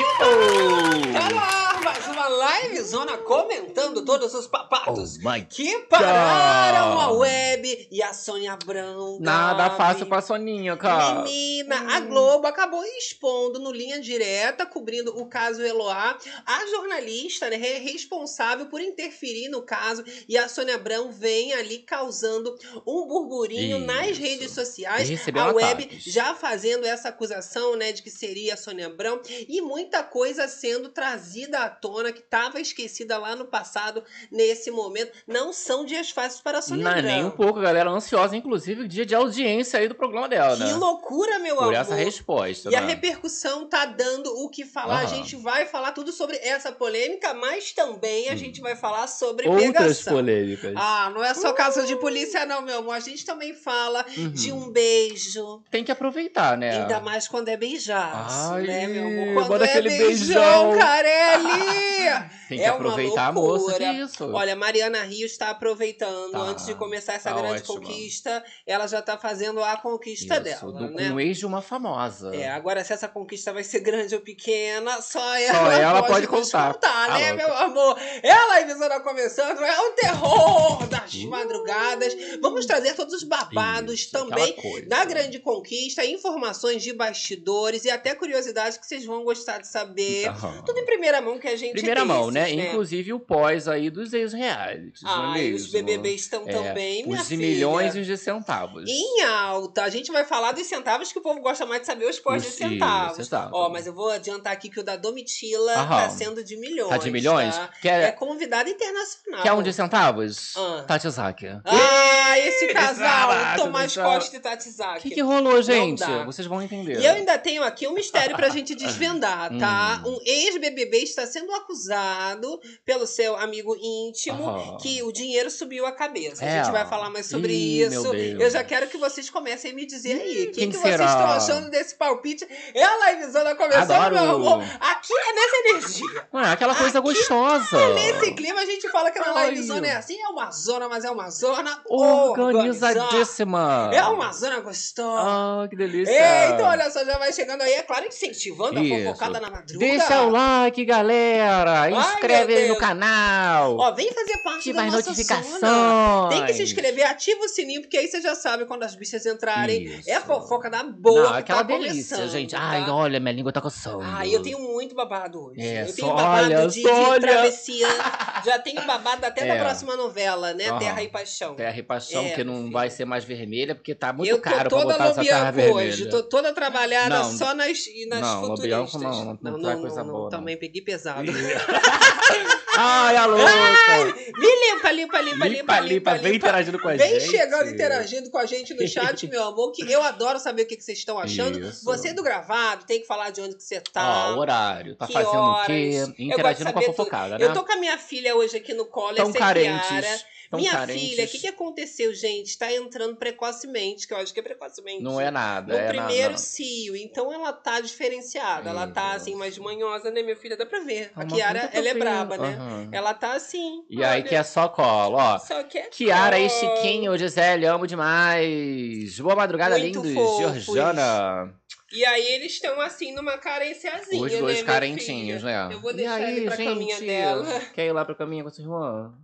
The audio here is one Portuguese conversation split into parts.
people! Tá lá, mais uma live zona comentando todos os papatos Oh que pararam God. a web e a Sônia Abrão. Nada Gabi. fácil pra Soninha, cara. Menina, a Globo acabou expondo no Linha Direta, cobrindo o caso Eloá, a jornalista né, re- responsável por interferir no caso e a Sônia Abrão vem ali causando um burburinho nas Isso. redes sociais. A web já fazendo essa acusação, né, de que seria a Sônia Abrão e muita coisa sendo trazida à tona que estava esquecida lá no passado, nesse momento. Não são dias fáceis para a Sônia Não Abrão. nem um pouco, galera. Ansiosa, inclusive, dia de audiência aí do programa dela, Que né? loucura, meu Por amor. essa resposta, E a né? repercussão tá dando o que falar. A Aham. gente vai falar tudo sobre essa polêmica, mas também a Hum. gente vai falar sobre Outras pegação. polêmicas. Ah, não é só caso de polícia, não, meu amor. A gente também fala Uhum. de um beijo. Tem que aproveitar, né? Ainda mais quando é beijaço, Ai, né, meu amor? Quando é aquele beijão, beijão. Carelli! Tem que é uma aproveitar a moça loucura. disso. Olha, Mariana Rios está aproveitando, Tá, antes de começar essa tá grande ótima. conquista, ela já tá fazendo a conquista Isso, dela, do, né? um ex de uma famosa. É, agora se essa conquista vai ser grande ou pequena, só Só ela, ela pode, pode contar. contar, Tá né, louca. meu amor? Ela e Visora começando, é o terror das Ih. madrugadas. Vamos trazer todos os babados Isso, também da grande conquista, informações de bastidores e até curiosidades que vocês vão gostar de saber. Tudo em primeira mão que a gente Primeira mão, né? esses, Inclusive o pós aí dos ex-realities. Ah, é e os? BBBs estão É, também, minha Os de filha. milhões e os de centavos. Em alta. A gente vai falar dos centavos que o povo gosta mais de saber os pós de Os- centavos. isso, exato. Ó, mas eu vou adiantar aqui que o da Domitila Aham. tá sendo de milhões. Tá de milhões? tá? Quer, É convidada internacional. quer um de centavos? Ah. Tati Zaki. Ah, esse casal, Tomás céu. Costa e Tati O Zaki. que, que rolou, gente? Vocês vão entender. E eu ainda tenho aqui um mistério pra gente desvendar, tá? Hum. Um ex-BBB está sendo acusado pelo seu amigo íntimo que o dinheiro subiu a cabeça. A É. gente vai falar mais sobre Ih, isso. Eu já quero que vocês comecem a me dizer aí. O que, que vocês estão achando desse palpite? Ela e Visana começando, Adoro. meu amor. Aqui é nessa energia. É aquela coisa gostosa. Nesse clima, a gente fala que na live Ai. zona é assim, é uma zona, mas é uma zona. Organizadíssima. É uma zona gostosa. Ah, que delícia. Ei, então olha só, já vai chegando aí, é claro, incentivando a Isso. fofocada na madruga. Deixa o like, galera. Inscreve no canal. Ó, vem fazer parte Ativa da as nossa notificações. zona. Tem que se inscrever, ativa o sininho, porque aí você já sabe quando as bichas entrarem. Isso. É fofoca da boa Não, que aquela tá delícia, gente. tá? Ai, olha, minha língua tá coçando. Ai, eu tenho muito babado hoje. É, eu tenho só babado olha, de, de travessia. Já tenho babado até da É. próxima novela, né? Aham. Terra e Paixão. Terra e paixão, É, que não filho. vai ser mais vermelha, porque tá muito eu caro pra toda botar essa terra vermelha. hoje, tô toda trabalhada Não, só nas, nas não, futuristas. lobianco não, não traz coisa boa, não. Também peguei pesado. Ai, a louca! Me limpa, limpa, limpa, limpa, Limpa, vem interagindo com a Vem gente. chegando, interagindo com a gente no chat, meu amor, que eu adoro saber o que que vocês estão achando. Isso. Você do gravado, tem que falar de onde que você Ó, tá. o horário. Tá fazendo horas. o quê? Interagindo com a fofocada, né? Eu tô com a minha filha hoje aqui no colo, Tão essa é carentes. Kiara. Tão minha carentes. filha, o que, que aconteceu, gente? Tá entrando precocemente, que eu acho que é precocemente. Não é nada. No é primeiro nada. cio, então ela tá diferenciada. Ela tá assim, mais manhosa, né, minha filha? Dá pra ver. A É uma Kiara, ela é braba, né? Aham. Ela tá assim. E aí olha, que é só colo, ó. Só que é Kiara e colo. Chiquinho, Gisele, amo demais. Boa madrugada, Muito lindos. fofos. Georgiana. E aí eles estão assim numa carenciazinha, Os né, dois minha carentinhos, né? Eu vou E deixar aí, ele pra gente? caminha dela. Quer ir lá pra caminha com a sua irmã?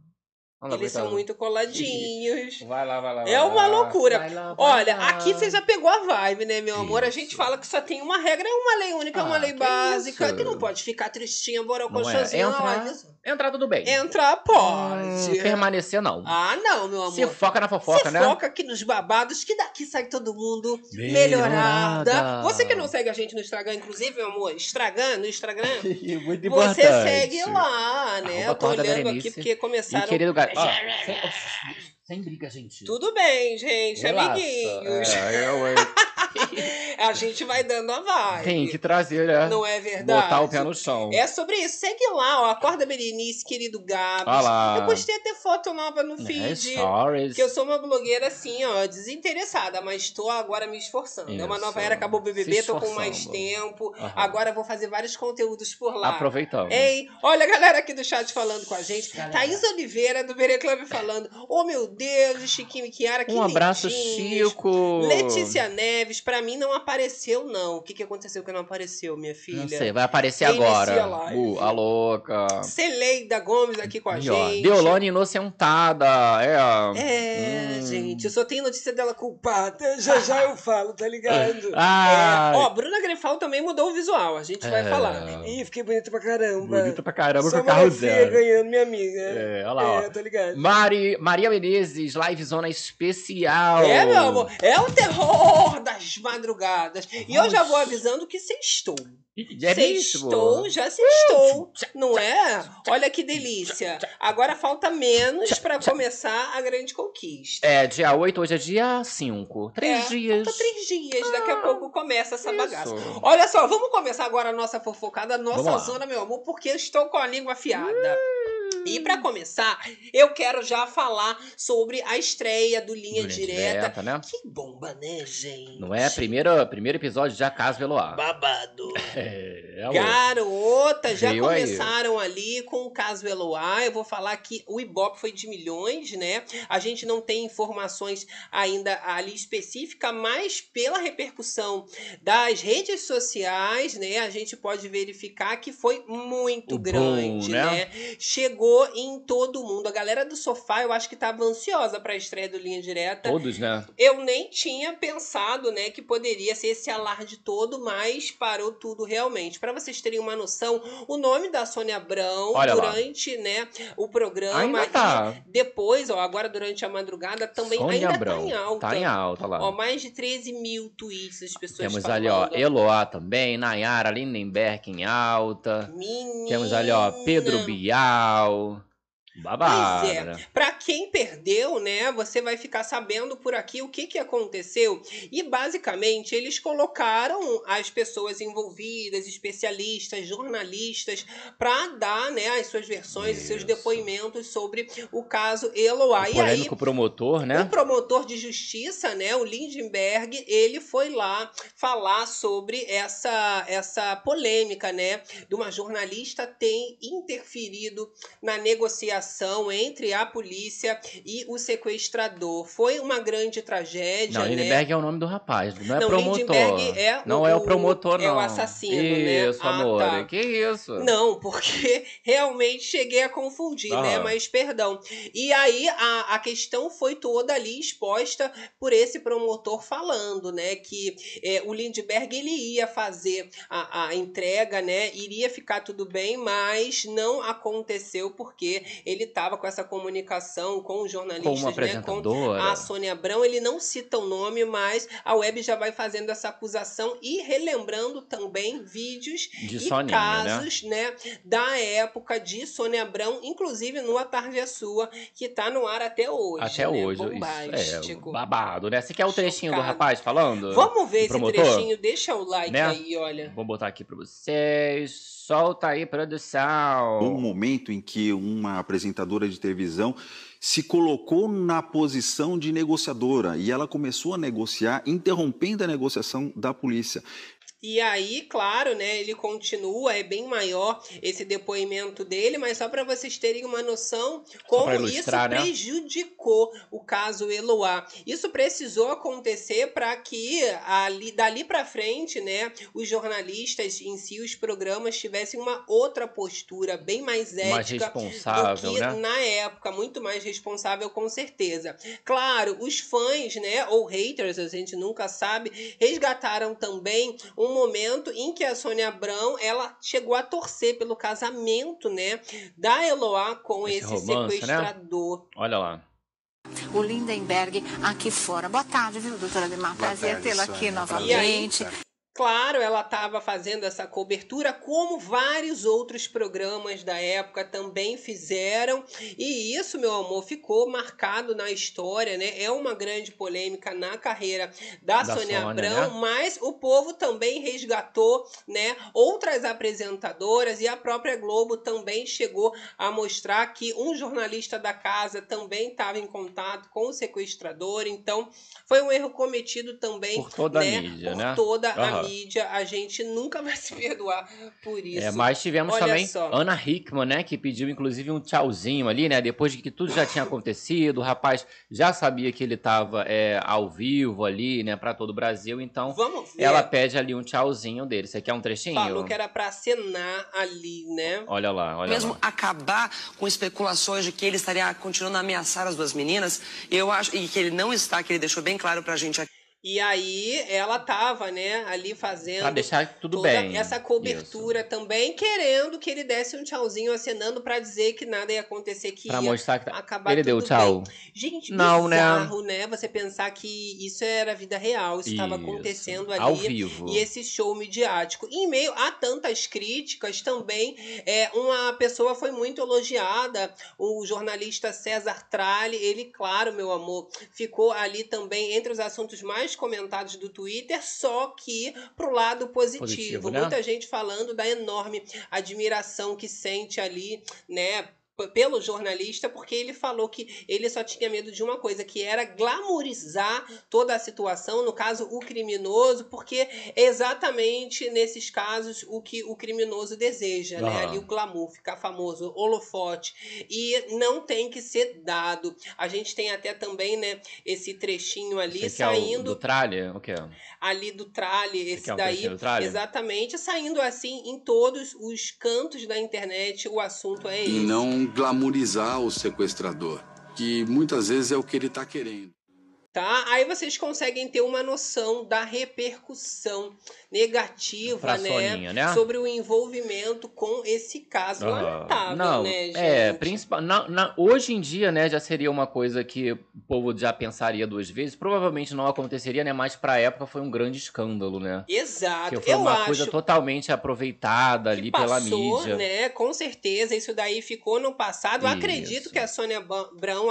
Lá, Eles são muito coladinhos. Vai lá, vai lá. É vai uma lá. loucura. Vai lá, vai Olha, lá. aqui você já pegou a vibe, né, meu amor? A gente Isso. fala que só tem uma regra, é uma lei única, é uma Ah, lei que básica, isso? que não pode ficar tristinha, Não é. Entrar, olha. entrar tudo bem. Entrar pode. Hum, permanecer, não. Ah, não, meu amor. Se foca na fofoca, Se né? foca aqui nos babados, que daqui sai todo mundo Melhorada. melhorada. Você que não segue a gente no Instagram, inclusive, meu amor, Instagram, no Instagram, Muito você importante. segue lá, né? Arroba Eu tô olhando aqui porque E começaram. querido gato. Ó, sem, briga, gente. Tudo bem, gente, Relaxa. amiguinhos. É, eu, eu- A gente vai dando a vibe. Tem que trazer, né? Não é verdade? Botar o pé no chão. É sobre isso. Segue lá, ó. Acorda Berenice, querido Gabs. Olha lá. Eu postei até foto nova no É, feed. stories. Que eu sou uma blogueira assim, ó, desinteressada, mas estou agora me esforçando. É uma Isso. nova era, acabou o BBB, tô com mais tempo. Aham. Agora vou fazer vários conteúdos por lá. Aproveitamos. Ei, olha a galera aqui do chat falando com a gente. Galera. Thaís Oliveira, do Bere Club, falando: Oh, meu Deus, Chiquinho e Kiara, que um abraço, lindinhos. Chico. Letícia Neves, pra mim não apareceu, não. O que, que aconteceu que não apareceu, minha filha? Não sei, vai aparecer Quem agora. Uh, a louca. Celeida Gomes aqui com a ó, gente. Deolane inocentada. É. É, Hum. gente, eu só tenho notícia dela culpada. Já já eu falo, tá ligado? Ah, É, ó, Bruna Grefal também mudou o visual, a gente vai É. falar. Ih, fiquei bonita pra caramba. bonita pra caramba Só com o carro zero. ganhando, minha amiga. É, olha lá, ó. É, tá ligado? Mari, Maria Menezes, live zona especial. É, meu amor, é o terror das madrugadas. E eu já vou avisando que sextou. É? Sextou, já sextou, não é? Olha que delícia. Agora falta menos pra começar a grande conquista. É, dia 8, hoje é dia 5. Três É, dias. Falta três dias, daqui a pouco começa essa Isso. bagaça. Olha só, vamos começar agora a nossa fofocada, a nossa zona, meu amor, porque eu estou com a língua afiada. Hum. E pra começar, eu quero já falar sobre a estreia do Linha Linha Direta. né? Que bomba, né, gente? Não é? Primeiro, primeiro episódio já Caso Veloar. Babado. É, é Garota, já Veio aí. começaram ali com o caso Eloá. Eu vou falar que o Ibope foi de milhões, né? A gente não tem informações ainda ali específica, mas pela repercussão das redes sociais, né? A gente pode verificar que foi muito O boom, grande, né? né? Chegou em todo mundo. A galera do sofá, eu acho que tava ansiosa pra estreia do Linha Direta. Todos, né? Eu nem tinha pensado, né, que poderia ser esse alarde todo, mas parou tudo realmente. Pra vocês terem uma noção, o nome da Sônia Abrão Olha lá. durante, né, o programa Ainda e tá. depois, ó, agora durante a madrugada também Sônia ainda Abrão. tá em alta. Tá em alta lá. Ó, mais de 13 mil tweets das pessoas Temos falando. ali, ó, Eloá também, Nayara Lindenberg em alta. Menina. Temos ali, ó, Pedro Bial. will Babado, Pois é. Pra quem perdeu, né, você vai ficar sabendo por aqui o que, que aconteceu. E basicamente eles colocaram as pessoas envolvidas, especialistas, jornalistas, para dar, né, as suas versões, os seus Isso. depoimentos sobre o caso Eloá. O E aí polêmico promotor, né? o promotor de justiça, né, o Lindenberg, ele foi lá falar sobre essa, essa polêmica, né, de uma jornalista ter interferido na negociação entre a polícia e o sequestrador. Foi uma grande tragédia, Não, né? Lindenberg é o nome do rapaz, não é Não, promotor. Lindenberg é não o- é o promotor, não. é o assassino, né? Isso, Ah, amor. tá. Que isso? Não, porque realmente cheguei a confundir, Aham. né? Mas perdão. E aí a, a questão foi toda ali exposta por esse promotor falando, né? Que é, o Lindbergh ele ia fazer a, a entrega, né? Iria ficar tudo bem, mas não aconteceu porque ele estava com essa comunicação com os jornalistas, Como né? Com a Sônia Abrão, ele não cita o nome, mas a web já vai fazendo essa acusação e relembrando também vídeos De e Soninha, né? casos, né? da época de Sônia Abrão, inclusive no A Tarde é Sua, que tá no ar até hoje. Até né? hoje. Isso, Bombástico. é, babado, né? Você quer o trechinho do rapaz falando? Vamos ver esse promotor? trechinho, deixa o like Né? aí, olha. Vou botar aqui pra vocês. Solta aí, produção. um momento em que uma apresentadora de televisão se colocou na posição de negociadora e ela começou a negociar, interrompendo a negociação da polícia. E aí, claro, né, ele continua, é bem maior esse depoimento dele, mas só para vocês terem uma noção como isso né? prejudicou o caso Eloá. Isso precisou acontecer para que ali, dali para frente, né, os jornalistas em si, os programas tivessem uma outra postura bem mais Mais ética responsável, do que né? na época, muito mais responsável com certeza. Claro, os fãs, né, ou haters, a gente nunca sabe, resgataram também um momento em que a Sônia Abrão, ela chegou a torcer pelo casamento, né, da Eloá com Esse esse, romance, né? sequestrador. Olha lá. o Lindenberg aqui fora. Boa tarde, viu, doutora Demar? Prazer tê-la aqui novamente. Claro, ela estava fazendo essa cobertura, como vários outros programas da época também fizeram. E isso, meu amor, ficou marcado na história, né? É uma grande polêmica na carreira da, Da Sônia Sônia, Abrão, né? mas o povo também resgatou, né? Outras apresentadoras e a própria Globo também chegou a mostrar que um jornalista da casa também estava em contato com o sequestrador. Então, foi um erro cometido também Por toda a né, mídia, por né? toda a Aham. Mídia, a gente nunca vai se perdoar por isso. É, mas tivemos Olha também só. Ana Hickman, né, que pediu inclusive um tchauzinho ali, né, depois de que tudo já tinha acontecido, o rapaz já sabia que ele estava ao vivo ali, né, para todo o Brasil, então Vamos ver. ela pede ali um tchauzinho dele. Você quer um trechinho? Falou que era pra acenar ali, né? Olha lá, olha Mesmo lá. acabar com especulações de que ele estaria continuando a ameaçar as duas meninas, eu acho, e que ele não está, que ele deixou bem claro pra gente aqui. E aí ela tava, né, ali fazendo Pra deixar tudo bem. essa cobertura também, querendo que ele desse um tchauzinho acenando pra dizer que nada ia acontecer, que Pra ia mostrar que tá- acabar ele deu tchau. bem. Gente, Não, né? bizarro, né? Você pensar que isso era vida real, isso estava Isso. acontecendo ali. Ao vivo. E esse show midiático. Em meio a tantas críticas, também é, uma pessoa foi muito elogiada, o jornalista César Tralli. Ele, claro, meu amor, ficou ali também entre os assuntos mais comentados do Twitter, só que pro lado positivo. Positivo, né? Muita gente falando da enorme admiração que sente ali, né? Pelo jornalista, porque ele falou que ele só tinha medo de uma coisa, que era glamorizar toda a situação, no caso, o criminoso, porque é exatamente nesses casos o que o criminoso deseja, né? Aham. Ali o glamour, ficar famoso, holofote. E não tem que ser dado. A gente tem até também, né, esse trechinho ali Você quer o saindo do tralha? O quê? ali do trale, esse quer um daí, tralha? exatamente, saindo assim em todos os cantos da internet, o assunto é esse. não glamorizar o sequestrador, que muitas vezes é o que ele está querendo. Tá? Aí vocês conseguem ter uma noção da repercussão negativa, Pra né, Soninha, né? sobre o envolvimento com esse caso Aham. lamentável, não, né, gente? É, principal, na- na- hoje em dia, né, já seria uma coisa que o povo já pensaria duas vezes. Provavelmente não aconteceria, né, mas pra época foi um grande escândalo, né? Exato. Que foi Eu uma acho coisa totalmente aproveitada ali pela passou, mídia. né? Com certeza, isso daí ficou no passado. Acredito que a Sônia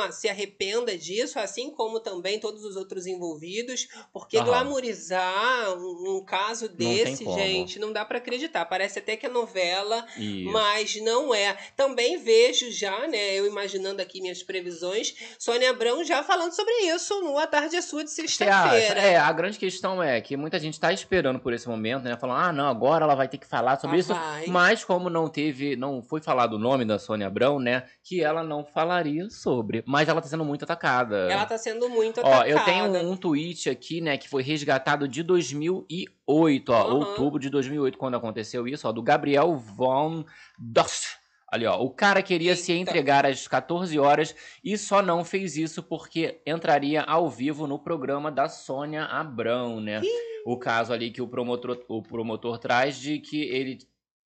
ah, se arrependa disso, assim como também todos os outros envolvidos, porque Aham. glamorizar um, um caso desse, como. gente, não dá pra acreditar. Parece até que é novela, Isso. mas não é. Também vejo já, né? Eu imaginando aqui minhas previsões, Sônia Abrão já falando sobre isso no A Tarde é Sua de sexta-feira. É, a grande questão é que muita gente tá esperando por esse momento, né? Falando, ah, não, agora ela vai ter que falar sobre Ah, isso. vai. Mas como não teve, não foi falado o nome da Sônia Abrão, né? Que ela não falaria sobre. Mas ela tá sendo muito atacada. Ela tá sendo muito Ó, atacada. Eu tenho um tweet aqui, né, que foi resgatado de 2008, ó, Aham. outubro de 2008, quando aconteceu isso, ó, do Gabriel von Doss. Ali, ó, o cara queria se Eita. entregar às 14 horas e só não fez isso porque entraria ao vivo no programa da Sônia Abrão, né? O caso ali que o promotor, o promotor traz de que ele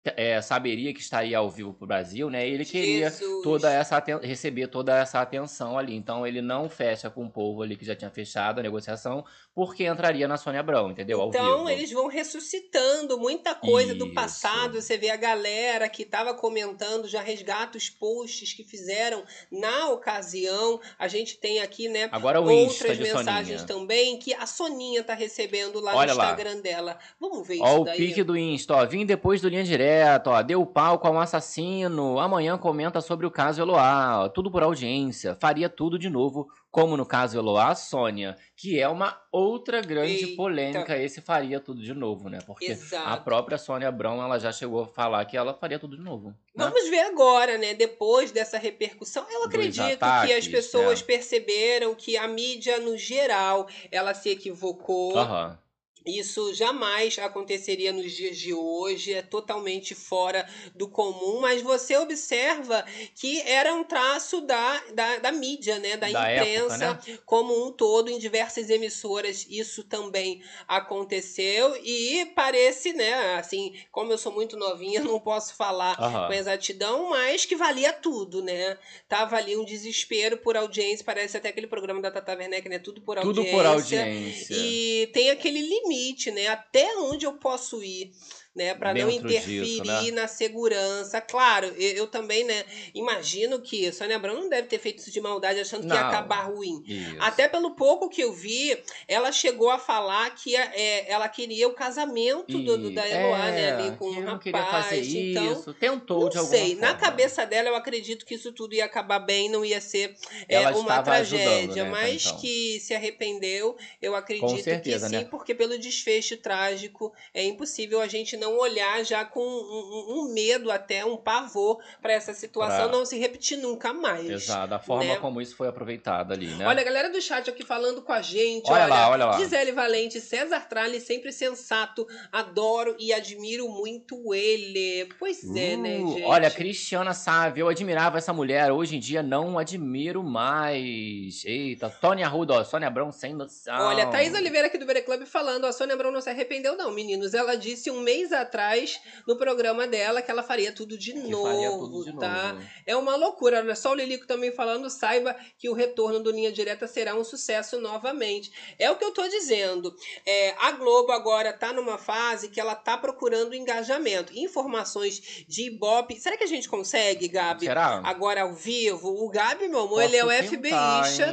é, saberia que estaria ao vivo pro Brasil, né? Ele queria Jesus. toda essa receber toda essa atenção ali. Então ele não fecha com o povo ali que já tinha fechado a negociação, porque entraria na Sônia Abrão, entendeu? Ao Então vivo. eles vão ressuscitando muita coisa do Isso. passado. Você vê a galera que estava comentando, já resgata os posts que fizeram na ocasião. A gente tem aqui, né, Agora o Insta outras mensagens Soninha. também que a Soninha tá recebendo lá Olha no lá. Instagram dela. Vamos ver Ó, isso o daí. pique do Insta, ó. Vim depois do Linha Direta, ó. Deu pau com um assassino. Amanhã comenta sobre o caso Eloá. ó, Tudo por audiência. Faria tudo de novo, como no caso Eloá, Sônia. Que é uma outra grande Eita. polêmica. Esse faria tudo de novo, né? Porque Exato. a própria Sônia Abrão, ela já chegou a falar que ela faria tudo de novo. né? Vamos ver agora, né? Depois dessa repercussão, eu acredito que as ataques, pessoas né? perceberam que a mídia, no geral, ela se equivocou. Aham. Isso jamais aconteceria nos dias de hoje, é totalmente fora do comum, mas você observa que era um traço da, da, da mídia, né? Da, Da imprensa época, né? como um todo, em diversas emissoras, isso também aconteceu e parece, né? Assim, como eu sou muito novinha, não posso falar Aham. com exatidão, mas que valia tudo, né? Tava ali um desespero por audiência, parece até aquele programa da Tata Werneck, né? Tudo por audiência. Tudo por audiência. E tem aquele limite, né? Até onde eu posso ir, né, para não Dentro disso, interferir né? na segurança. Claro, eu, eu também, né, imagino que Sônia Abrão não deve ter feito isso de maldade achando que ia Não. acabar ruim. Isso. Até pelo pouco que eu vi, ela chegou a falar que é, ela queria o casamento do, do- da Eloá, né, é, ali com o não rapaz. queria fazer então, isso. Tentou não de alguma sei. Na forma. cabeça dela, eu acredito que isso tudo ia acabar bem, não ia ser é, uma tragédia. né, mas então. que se arrependeu, eu acredito certeza, que sim, né? porque pelo desfecho trágico é impossível a gente não olhar já com um, um- medo, até um pavor para essa situação Pra- não se repetir nunca mais. Exato, da forma né? como isso foi aproveitado ali, né? Olha, a galera do chat aqui falando com a gente. Olha lá, olha lá. Gisele Valente, César Tralli, sempre sensato. Adoro e admiro muito ele. Pois é, né, Uh, gente? Olha, Cristiana Sávio, eu admirava essa mulher, hoje em dia não admiro mais. Eita, Tônia Arruda, ó, Sônia Abrão sem noção. Olha, Thaís Oliveira aqui do Bere Club falando, a Sônia Abrão não se arrependeu não, meninos. Ela disse um mês atrás no programa dela que ela faria tudo de Que novo, tudo de tá? novo. É uma loucura. Olha só o Lilico também falando, saiba que o retorno do Linha Direta será um sucesso novamente. É o que eu tô dizendo. É, a Globo agora tá numa fase que ela tá procurando engajamento. Informações de Ibope. Será que a gente consegue, Gabi? Será? Agora ao vivo? O Gabi, meu amor, Posso ele é o hein?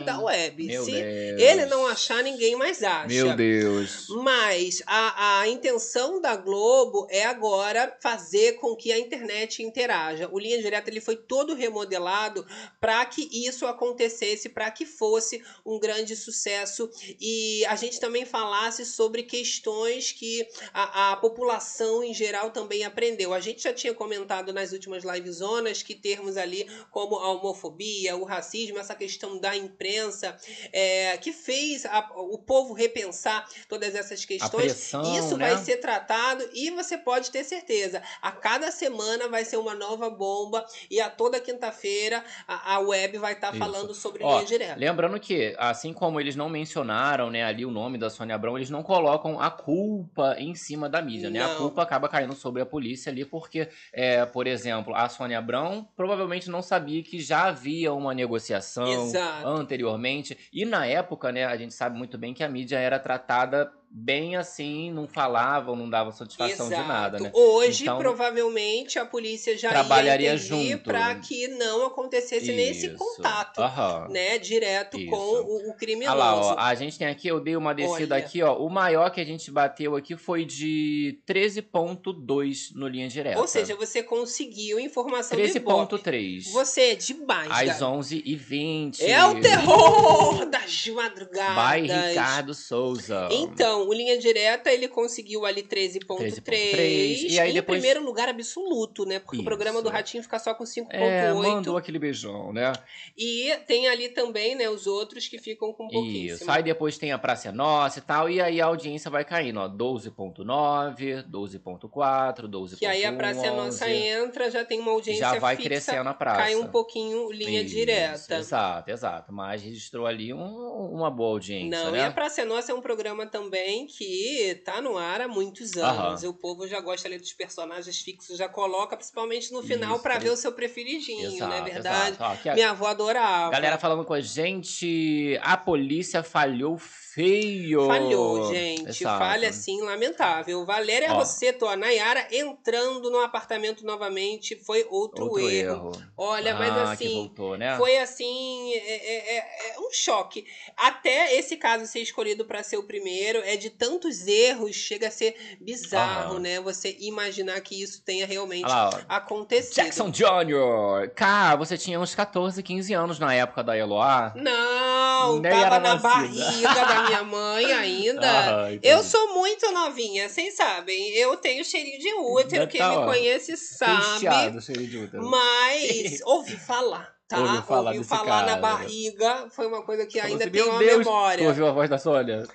da web. Meu Se Deus. ele não achar, ninguém mais acha. Meu Deus. Mas a, a intenção da Globo é agora fazer com que a internet interaja. O Linha Direta ele foi todo remodelado para que isso acontecesse, para que fosse um grande sucesso e a gente também falasse sobre questões que a, a população em geral também aprendeu. A gente já tinha comentado nas últimas livezonas que termos ali como a homofobia, o racismo, essa questão da imprensa, é, que fez a- o povo repensar todas essas questões. pressão, Isso né? vai ser tratado e você pode ter certeza. A cada semana vai ser uma nova bomba e a toda quinta-feira a, a web vai estar Isso. falando sobre Ó, linha direta. Lembrando que, assim como eles não mencionaram, né, ali o nome da Sônia Abrão, eles não colocam a culpa em cima da mídia, né? A culpa acaba caindo sobre a polícia ali, porque, é, por exemplo, a Sônia Abrão provavelmente não sabia que já havia uma negociação Exato. anteriormente. E na época, né, a gente sabe muito bem que a mídia era tratada bem assim, não falavam, não davam satisfação de nada, né? Hoje, Então- provavelmente, a polícia já Trabalharia junto. para que não acontecesse nesse Isso. contato, Aham. né, direto Isso. com o, o Ah criminoso. lá, ó, a gente tem aqui, eu dei uma descida Olha. aqui, ó. O maior que a gente bateu aqui foi de 13.2 no linha direta. Ou seja, você conseguiu informação do Ibope. 13.3. Você é demais, Às Gabi. 11h20. É o terror das madrugadas. By Ricardo Souza. Então, o Linha Direta, ele conseguiu ali 13.3. 13.3, e aí em depois- primeiro lugar absoluto, né? Porque o Isso. programa do Ratinho fica só com 5.8. É, mandou aquele beijão, né? E tem ali também, né, os outros que ficam com pouquíssimo. Isso. Aí depois tem a Praça é Nossa e tal. E aí a audiência vai caindo, ó. 12.9, 12.4, 12.11. Que aí a Praça é Nossa entra, já tem uma audiência Já vai fixa, crescendo a praça. cai um pouquinho linha Isso, direta. Exato, exato. Mas registrou ali um- uma boa audiência, Não, né? e a Praça é Nossa é um programa também que tá no ar há muitos anos. Aham. O povo já gosta ali dos personagens fixos, já coloca, principalmente no final, pre- ver o seu preferidinho, não é Exato, verdade? exato. Ó, a Minha avó adorava. galera falando com a gente, a polícia falhou feio. Falhou, gente. Exato. Falha assim, lamentável. Valéria Ó. Rosseto, a Nayara entrando no apartamento novamente foi outro, Outro erro. erro. Olha, mas Ah, que assim, voltou, né? Foi assim, é, é- é- é um choque. Até esse caso ser escolhido para ser o primeiro, é de tantos erros, chega a ser bizarro, né? Você imaginar que isso tenha realmente acontecido. Jackson Jr. Cá, você tinha uns 14, 15 anos na época da Eloá. Não, Nem tava na nascida. barriga da minha mãe ainda. Ah. Eu sou muito novinha, vocês sabem. Eu tenho cheirinho de útero, Já quem tá, me ó, conhece sabe. Recheado, cheio de útero. Mas ouvi falar, tá? Ouviu falar ouvi desse falar na barriga. Foi uma coisa que Falou ainda assim, tenho Meu uma Deus, memória. tu ouviu a voz da Sônia?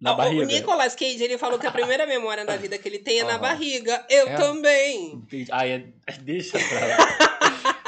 Na O- barriga? O Nicolas Cage, ele falou que a primeira memória da vida que ele tem é na Aham. barriga. Eu É? também. Ai, é- deixa pra lá.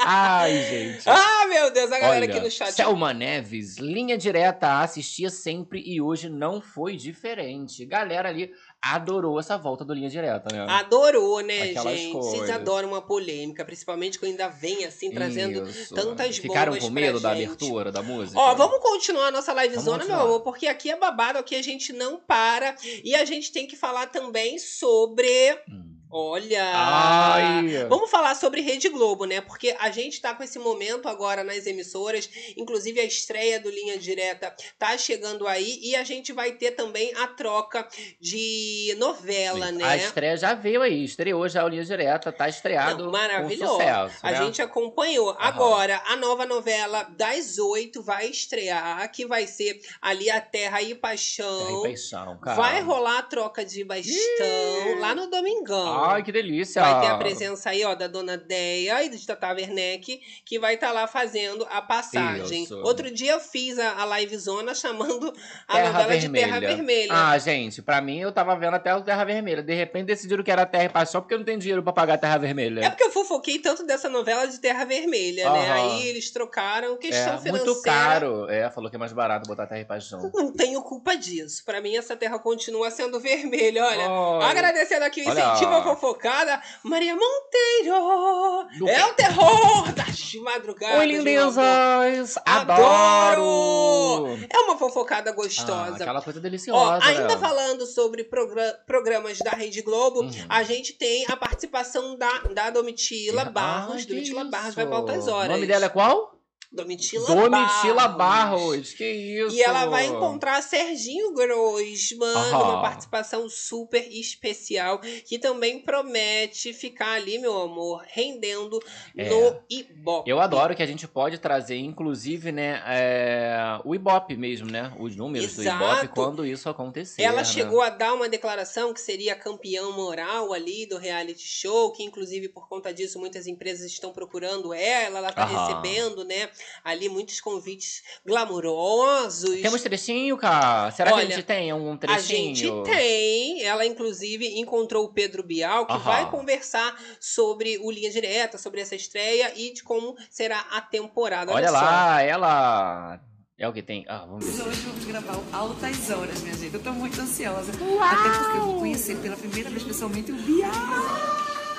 Ai, gente. Ah, meu Deus, a galera Olha, aqui no chat. Selma Neves, linha direta, assistia sempre e hoje não foi diferente. Galera ali adorou essa volta do linha direta, né? Adorou, né, Aquelas gente? Vocês coisas. adoram uma polêmica, principalmente quando ainda vem assim, trazendo Isso. tantas Ficaram bombas com medo da gente. abertura da música? Ó, vamos continuar a nossa livezona, meu amor, porque aqui é babado, aqui a gente não para. E a gente tem que falar também sobre Hum. Olha! Ai. Vamos falar sobre Rede Globo, né? Porque a gente tá com esse momento agora nas emissoras, inclusive a estreia do Linha Direta tá chegando aí e a gente vai ter também a troca de novela, né? A estreia já veio aí, estreou já o Linha Direta, tá estreado. Não, maravilhoso. sucesso, A né? gente acompanhou. Agora, a nova novela das oito vai estrear, que vai ser ali a Terra e Paixão. Terra e Paixão, cara. Vai rolar a troca de bastão lá no Domingão. Ai, que delícia. Vai ter a presença aí, ó, da dona Deia e de Tata Werneck, que vai estar lá fazendo a passagem. Isso. Outro dia eu fiz a, a livezona chamando a Terra novela Vermelha. de Terra Vermelha. Ah, gente, pra mim eu tava vendo até o Terra Vermelha. De repente decidiram que era Terra e Paixão porque eu não tenho dinheiro pra pagar Terra Vermelha. É porque eu fofoquei tanto dessa novela de Terra Vermelha, né? Aí eles trocaram questão É, financeira. muito caro. É, falou que é mais barato botar Terra e Paixão. Não tenho culpa disso. Pra mim, essa terra continua sendo vermelha. Olha, Olha. agradecendo aqui o Olha. incentivo à fofocada, Maria Monteiro. Do é o terror das madrugadas. Oi, lindezas! Adoro! É uma fofocada Ah, gostosa. aquela coisa Ó, deliciosa. ainda né? falando sobre progra- programas da Rede Globo, Uhum. a gente tem a participação da, da Domitila Barros. Domitila Barros isso. vai para altas horas. O nome dela é qual? Domitila, Domitila Barros. Barros. Que isso? E ela vai encontrar Serginho Grossman Aham. numa participação super especial que também promete ficar ali, meu amor, rendendo É. no Ibope. Eu adoro que a gente pode trazer, inclusive, né, é, o Ibope mesmo, né? Os números do Exato. Ibope quando isso acontecer. Ela né? chegou a dar uma declaração que seria campeão moral ali do reality show, que inclusive por conta disso muitas empresas estão procurando ela, ela tá Aham. recebendo, né, ali muitos convites glamourosos. Temos trechinho, cara? Será Olha, que a gente tem um A trechinho? gente tem. Ela, inclusive, encontrou o Pedro Bial, que Aham. vai conversar sobre o Linha Direta, sobre essa estreia e de como será a temporada. Olha só. lá, ela... É o que tem... Ah, vamos ver. Hoje vamos gravar o Altas Horas, minha gente. Eu tô muito ansiosa. Até porque eu vou conhecer pela primeira vez pessoalmente o Bial.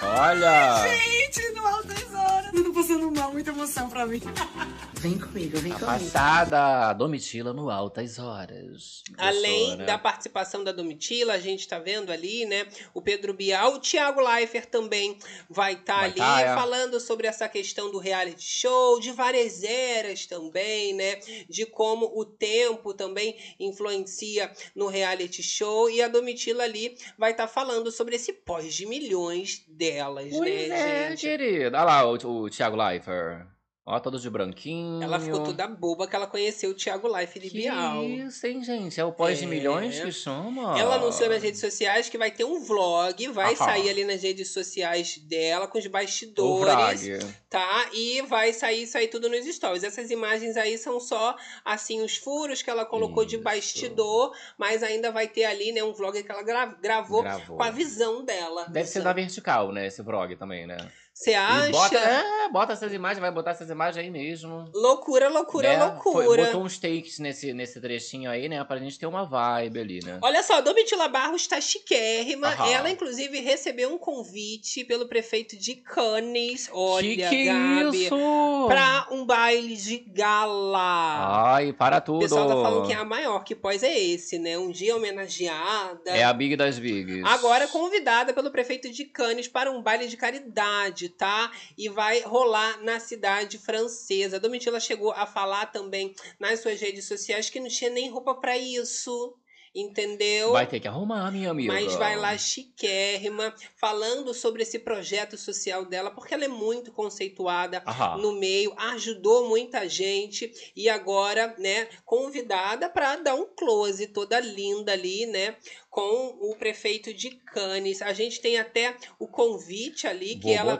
Olha! Gente, no Altas Horas. Eu tô passando mal, muita emoção pra mim. Vem comigo, vem A passada Domitila no Altas Horas. Além Professora. da participação da Domitila, a gente tá vendo ali, né? O Pedro Bial, o Thiago Leifert também vai estar Vai ali tá, é. falando sobre essa questão do reality show, de várias eras também, né? De como o tempo também influencia no reality show. E a Domitila ali vai estar falando sobre esse pós de milhões delas, Pois né, é, gente? querido. Olha lá o, o Thiago Leifert. Ó, todos de branquinho. Ela ficou toda boba que ela conheceu o Thiago Leifert de Que Bial. isso, hein, gente? É o pós de É. milhões que chama. Ela anunciou nas redes sociais que vai ter um vlog, vai Aham. sair ali nas redes sociais dela com os bastidores, tá? E vai sair isso aí tudo nos stories. Essas imagens aí são só assim os furos que ela colocou de Isso. bastidor, mas ainda vai ter ali, né, um vlog que ela gra- gravou, Gravou. com a visão dela. Deve ser na vertical, né? Esse vlog também, né? Você acha? E bota, é, bota essas imagens, vai botar essas imagens aí mesmo. Loucura, loucura, né? loucura. Foi- botou uns takes nesse, nesse trechinho aí, né? Pra gente ter uma vibe ali, né? Olha só, a Domitila Barros está chiquérrima. Aham. Ela, inclusive, recebeu um convite pelo prefeito de Cannes. Olha, que Gabi. isso! Pra um baile de gala. Ai, para o tudo. pessoal tá falando que é a maior. Que pós é esse, né? Um dia homenageada. É a Big das Bigs. Agora convidada pelo prefeito de Cannes para um baile de caridade, tá? E vai rolar na cidade francesa. A Domitila chegou a falar também nas suas redes sociais que não tinha nem roupa pra isso. Entendeu? Vai ter que arrumar, minha amiga. Mas vai lá chiquérrima, falando sobre esse projeto social dela, porque ela é muito conceituada Aham. no meio, ajudou muita gente e agora, né, convidada para dar um close toda linda ali, né, com o prefeito de Cannes. A gente tem até o convite ali que Vou ela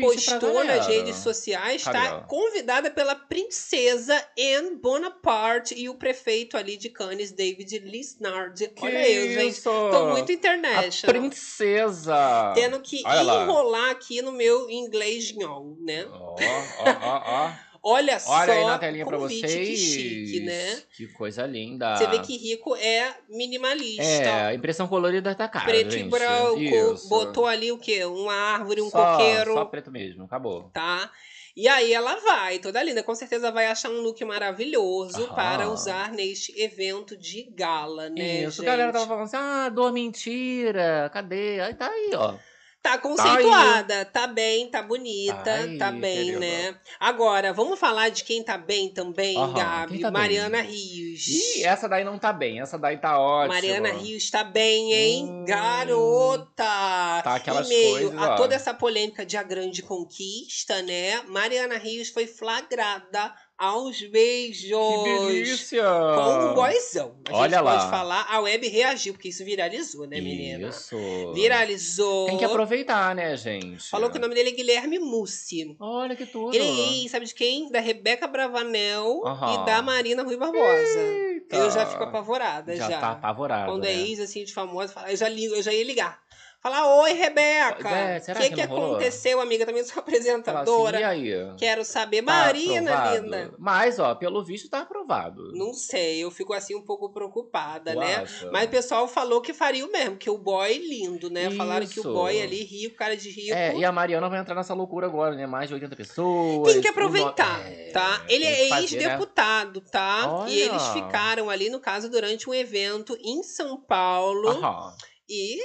postou nas redes sociais, tá? ela? Convidada pela princesa Anne Bonaparte e o prefeito ali de Cannes, David Lisnard. Que Olha eu, gente. isso? Tô muito A international. princesa. Tendo que Olha lá. enrolar aqui no meu inglês, nhol, né? Ó, ó, ó, ó. Olha, só. Olha aí na telinha convite, vocês. Que chique, né? Que coisa linda. Você vê que rico é minimalista. É, a impressão colorida tá cara, Preto gente. e branco, Isso. botou ali o quê? Uma árvore, um só, coqueiro. Só preto mesmo, acabou. tá? E aí ela vai, toda linda. Com certeza vai achar um look maravilhoso Aham. para usar neste evento de gala, né, Isso, gente? a galera tava falando assim, ah, dor mentira, cadê? Aí tá aí, ó. Tá conceituada, tá bem, tá bonita, Tá tá bem, querida. né? Agora, vamos falar de quem tá bem também, Aham, Gabi? tá bem? Mariana Rios. Ih, essa daí não tá bem. Essa daí tá ótima. Mariana Rios tá bem, hein? Hum. Garota! Tá aquelas em meio coisas, a ó. toda essa polêmica de A Grande Conquista, né? Mariana Rios foi flagrada aos beijos. Que delícia! Com um boyzão. A Olha gente lá. pode falar, a web reagiu, porque isso viralizou, né, menina? Isso. Viralizou. Tem que aproveitar, né, gente? Falou que o nome dele é Guilherme Mussi. Olha que tudo. Ele é sabe de quem? Da Rebeca Bravanel Aham. e da Marina Rui Barbosa. Eita. Eu já fico apavorada já. Já tá apavorado, Quando né? é ex, assim, de famosa, eu já, ligo, eu já ia ligar. Falar, oi, Rebeca. É, será que, que que não rolou? aconteceu, amiga? Também sou Fala apresentadora. assim, e aí? Quero saber. Tá Marina, aprovado? linda. Mas, ó, pelo visto tá aprovado. Não sei, eu fico assim um pouco preocupada, né? Mas o pessoal falou que faria o mesmo, que o boy lindo, né? Falaram que o Isso. boy ali, rico, cara de rico. É, e a Mariana vai entrar nessa loucura agora, né? Mais de 80 pessoas. Tem que aproveitar, no- É, tá? Ele é né? ex-deputado, tá? Olha. E eles ficaram ali, no caso, durante um evento em São Paulo. Aham. E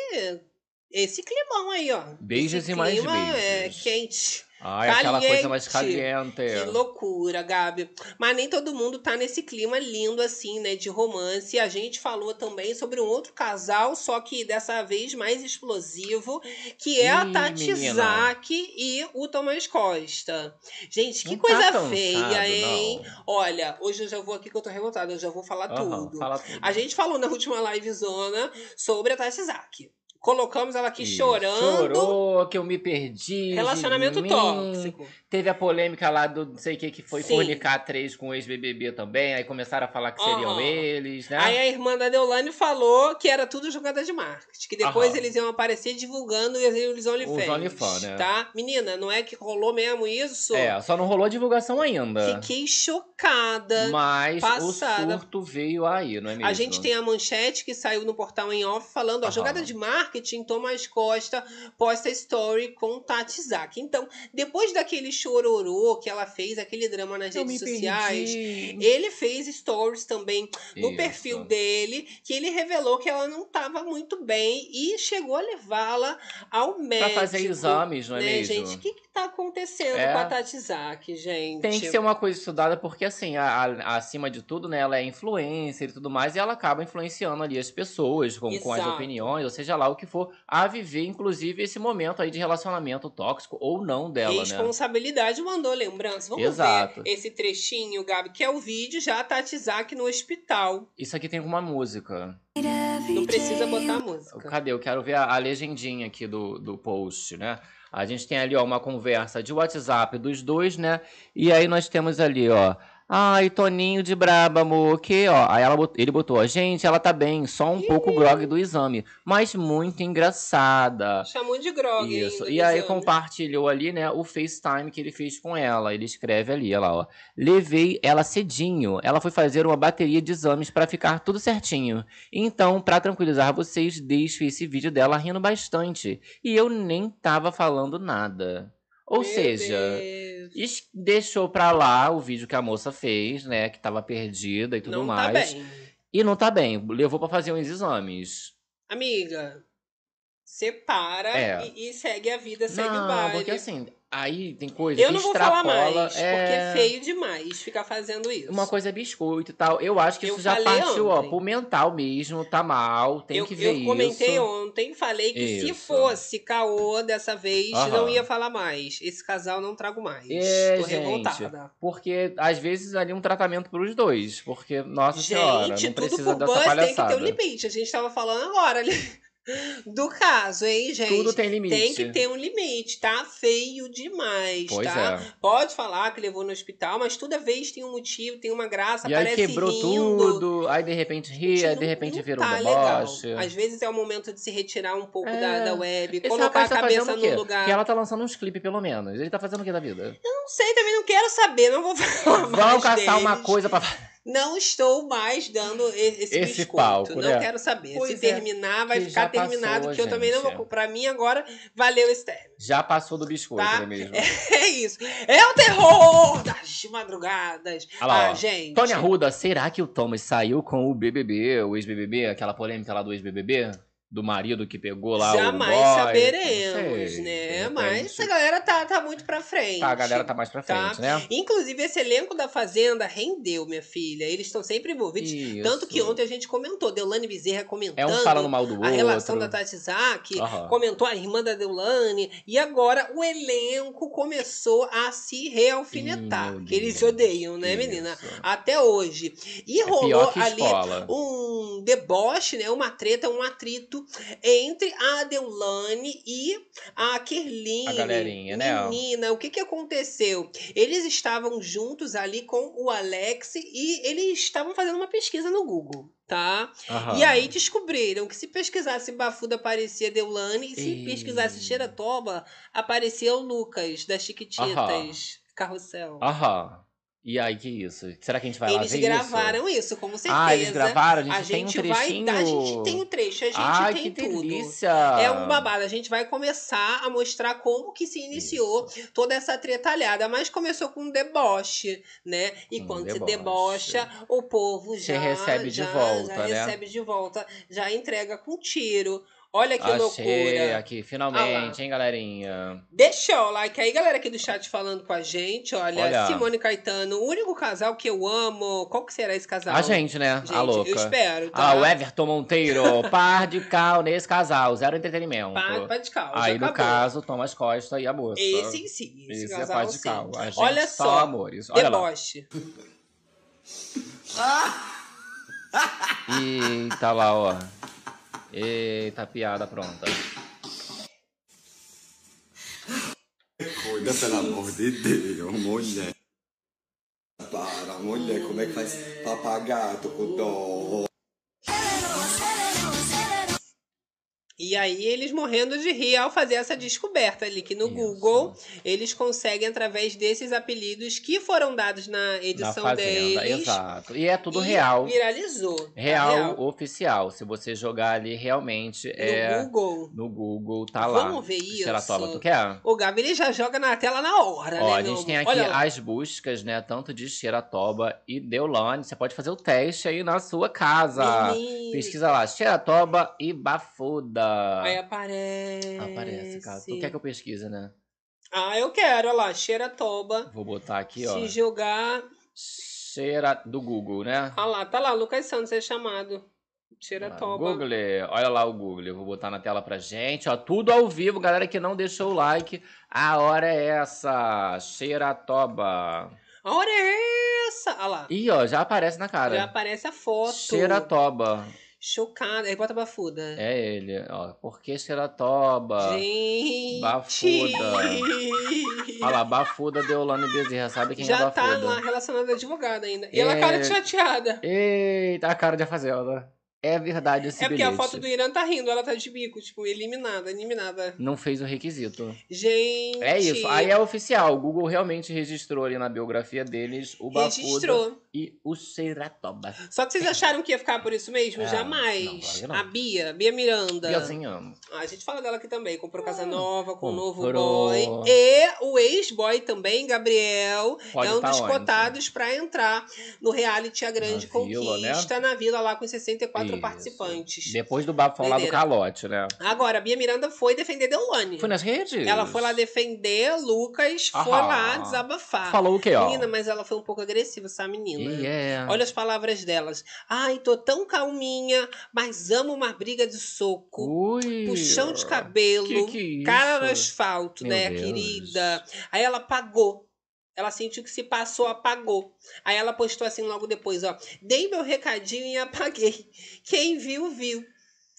esse climão aí, ó. Beijos esse e mais clima é beijos. quente. Ai, aquela coisa mais Caliente. caliente. Que loucura, Gabi. Mas nem todo mundo tá nesse clima lindo assim, né? De romance. A gente falou também sobre um outro casal, só que dessa vez mais explosivo, que é a Ih, Tati menina. Zaki e o Tomás Costa. Gente, que Não tá coisa cansado, feia, hein? não. Olha, hoje eu já vou aqui que eu tô revoltada, eu já vou falar Aham, tudo. Fala tudo. A gente falou na última livezona sobre a Tati Zaki. Colocamos ela aqui chorando. Chorou, que eu me perdi. Relacionamento mim. tóxico. Teve a polêmica lá do não sei o que, que foi Sim. fornicar três com o ex-BBB também. Aí começaram a falar que seriam Aham. eles, né? Aí a irmã da Deolane falou que era tudo jogada de marketing. Que depois Aham. eles iam aparecer divulgando os OnlyFans. Os OnlyFans, né? Tá? Menina, não é que rolou mesmo isso? É, só não rolou a divulgação ainda. Fiquei chocada. Mas passada. o surto veio aí, não é mesmo? A gente tem a manchete que saiu no portal em off falando, ó, Aham. jogada de marketing, Thomas Costa posta story com Tati Zaki. Então, depois daquele chororô que ela fez, aquele drama nas Eu redes sociais, perdi. ele fez stories também no Isso. perfil dele, que ele revelou que ela não estava muito bem e chegou a levá-la ao Pra médico. fazer exames, não é né, mesmo? gente? Que tá acontecendo É. com a Tati Zaki, gente? Tem que ser uma coisa estudada, porque assim, a- a- acima de tudo, né, ela é influencer e tudo mais, e ela acaba influenciando ali as pessoas com, com as opiniões, ou seja lá o que for, a viver, inclusive, esse momento aí de relacionamento tóxico ou não dela, né? Responsabilidade mandou lembrança. Vamos Exato. ver esse trechinho, Gabi, que é o vídeo já a Tati Zaki no hospital. Isso aqui tem uma música. Não precisa botar música. Cadê? Eu quero ver a, a legendinha aqui do, do post, né? A gente tem ali, ó, uma conversa de WhatsApp dos dois, né? E aí nós temos ali, ó. Ai, Toninho de braba, amor, que, ó. Aí ela bot- ele botou, ó, gente, ela tá bem, só um pouco grog do exame, mas muito engraçada. Chamou de grog Isso. E aí exame. compartilhou ali, né, o FaceTime que ele fez com ela. Ele escreve ali, olha lá, ó. Levei ela cedinho. Ela foi fazer uma bateria de exames pra ficar tudo certinho. Então, pra tranquilizar vocês, deixo esse vídeo dela rindo bastante. E eu nem tava falando nada. Ou Meu seja, Deus. deixou pra lá o vídeo que a moça fez, né, que tava perdida e tudo não mais. tá bem. E não tá bem. Levou pra fazer uns exames. Amiga, separa É. e, e segue a vida, segue o não, baile. porque assim, aí tem coisa Eu não vou falar mais, é... porque é feio demais ficar fazendo isso. Uma coisa é biscoito e tal. Eu acho que Eu isso já partiu, ó, ontem. pro mental mesmo, tá mal, tem eu, que ver eu comentei isso. ontem, falei que se Isso. fosse caô dessa vez, não ia falar mais. Esse casal não trago mais. É, Tô gente. revoltada. Porque às vezes ali um tratamento pros dois. Porque, nossa senhora, Gente, não tudo precisa dessa buzz tem que ter um limite. A gente tava falando agora ali do caso, hein, gente? Tudo tem limite. Tem que ter um limite, tá? Feio demais, Pois tá? é. Pode falar que levou no hospital, mas toda vez tem um motivo, tem uma graça, E aí quebrou rindo. tudo, aí de repente ri, Gente, aí não- de repente não vira um tá legal. deboche. Às vezes é o momento de se retirar um pouco É. da, da web, Esse colocar a rapaz tá cabeça fazendo no lugar. Porque ela tá lançando uns clipes, pelo menos. Ele tá fazendo o que da vida? Não sei, também não quero saber, não vou falar Vamos caçar uma deles. coisa pra. Não estou mais dando esse, Esse biscoito. palco, não né? quero saber. Pois Se é, terminar, vai ficar passou, terminado, que eu também não vou. Pra mim, agora, valeu esse término. Já passou do biscoito, Tá? não é mesmo? É isso. É o terror das madrugadas. Olha lá, ah, ó. gente. Tônia Arruda, será que o Thomas saiu com o BBB, o ex-BBB, aquela polêmica lá do ex-BBB? Do marido que pegou lá Jamais o boy. saberemos, sei, né? Mas a galera tá, tá muito pra frente. Tá, a galera tá mais pra Tá. frente, né? Inclusive, esse elenco da Fazenda rendeu, minha filha. Eles estão sempre envolvidos. Isso. Tanto que ontem a gente comentou, Deolane Bezerra comentando É um falando mal do a outro. relação da Tati Zaki, Aham. comentou a irmã da Deolane, e agora o elenco começou a se realfinetar. Ih, que eles odeiam, né, Isso. menina? Até hoje. E É rolou ali um deboche, né? Uma treta, um atrito entre a Deulane e a Kerline. A galerinha, né? Menina, o que que aconteceu? Eles estavam juntos ali com o Alex e eles estavam fazendo uma pesquisa no Google, tá? Aham. E aí descobriram que se pesquisasse Bafuda aparecia Deulane e se Ih. pesquisasse Xeratoba aparecia o Lucas das Chiquititas. Aham. Carrossel. Aham. E aí, que isso? Será que a gente vai lá Eles ver gravaram isso? com certeza. Ah, eles gravaram? A gente, A tem um trechinho. vai. A gente tem o trecho, a gente Ai, tem que tudo. delícia! É um babado. A gente vai começar a mostrar como que se iniciou toda essa tretalhada. Mas começou com um deboche, né? E Um quando se deboche. debocha, o povo Você já, recebe de já, volta, já né? recebe de volta, já entrega com tiro. Olha que Achei loucura. aqui, Ah finalmente, lá. hein, galerinha? Deixa o like aí, galera aqui do chat falando com a gente. Olha, Olha. Simone Caetano, o único casal que eu amo. Qual que será esse casal? A gente, né? Gente, a louca. eu espero, Ah, tá? o Everton Monteiro, par de cal nesse casal, zero entretenimento. Pá, pá de cal, Aí, no acabou. caso, Thomas Costa e a moça. Esse em si, esse, Esse é par de sim. cal. A gente Olha só só, amores. Olha lá. deboche. Eita lá, ó. Eita, piada pronta. Cuida, pelo amor de Deus, mulher. Para, mulher, como é que faz papagato com dó? E aí eles morrendo de rir ao fazer essa descoberta ali, que no Isso. Google eles conseguem, através desses apelidos que foram dados na edição fazenda, deles. exato. E é tudo e real. Viralizou. Tá Real, oficial. Se você jogar ali, realmente é. No Google. No Google, tá lá. Vamos ver isso. Xeratoba, tu quer? O Gabi ele já joga na tela na hora, Ó, né? a meu gente tem amor? aqui Olha as buscas, né? Tanto de Xeratoba e Deolane. Você pode fazer o teste aí na sua casa. Menino. Pesquisa lá, Xeratoba e Bafuda. Aí aparece. Aparece, cara. Tu quer que eu pesquise, né? Ah, eu quero, olha lá, Xeratoba. Vou botar aqui, ó. Se jogar. Xera do Google, né? Ah lá, tá lá, Lucas Santos é chamado. Xeratoba. Google, olha lá o Google. Eu vou botar na tela pra gente, ó. Tudo ao vivo, galera que não deixou o like. A hora é essa. Xeratoba. A hora é essa? Olha lá. Ih, ó, já aparece na cara. Já aparece a foto. Xeratoba. Chocada. Aí bota bafuda. É ele, ó. Por que Xeratoba? Gente. Bafuda. Olha lá, Bafuda Deolane Bezerra. Sabe quem é Já Bafuda? tá lá relacionado a advogada ainda. E ela É. cara de chateada. Eita, a cara de fazenda. É verdade esse É porque a bilhete. foto do Irã tá rindo, ela tá de bico, tipo, eliminada, eliminada. Não fez o requisito. Gente. É isso. Aí é oficial. O Google realmente registrou ali na biografia deles o Bafuda Registrou. E o Xeratoba. Só que vocês acharam que ia ficar por isso mesmo? Ah, Jamais. não, claro não. A Bia, Bia Miranda. Biazinho. Ah, a gente fala dela aqui também. Comprou casa nova com um novo boy. E o ex-boy também, Gabriel, Pode é um tá dos onde? cotados pra entrar no reality A Grande Na Vila, Conquista, na vila lá com 64 Isso. participantes. Depois do bafão lá do calote, né? Agora, a Bia Miranda foi defender Deolane. Foi nas redes? Ela foi lá defender, Lucas foi Aham. lá desabafar. Falou o quê, ó? Menina, mas ela foi um pouco agressiva, essa menina. E é. Olha as palavras delas. Ai, tô tão calminha, mas amo uma briga de soco. Ui. Puxão de cabelo, Que que é isso? cara no asfalto, Meu né, Deus. querida? Aí ela apagou. Ela sentiu que se passou, apagou. Aí ela postou assim logo depois, ó. Dei meu recadinho e apaguei. Quem viu, viu.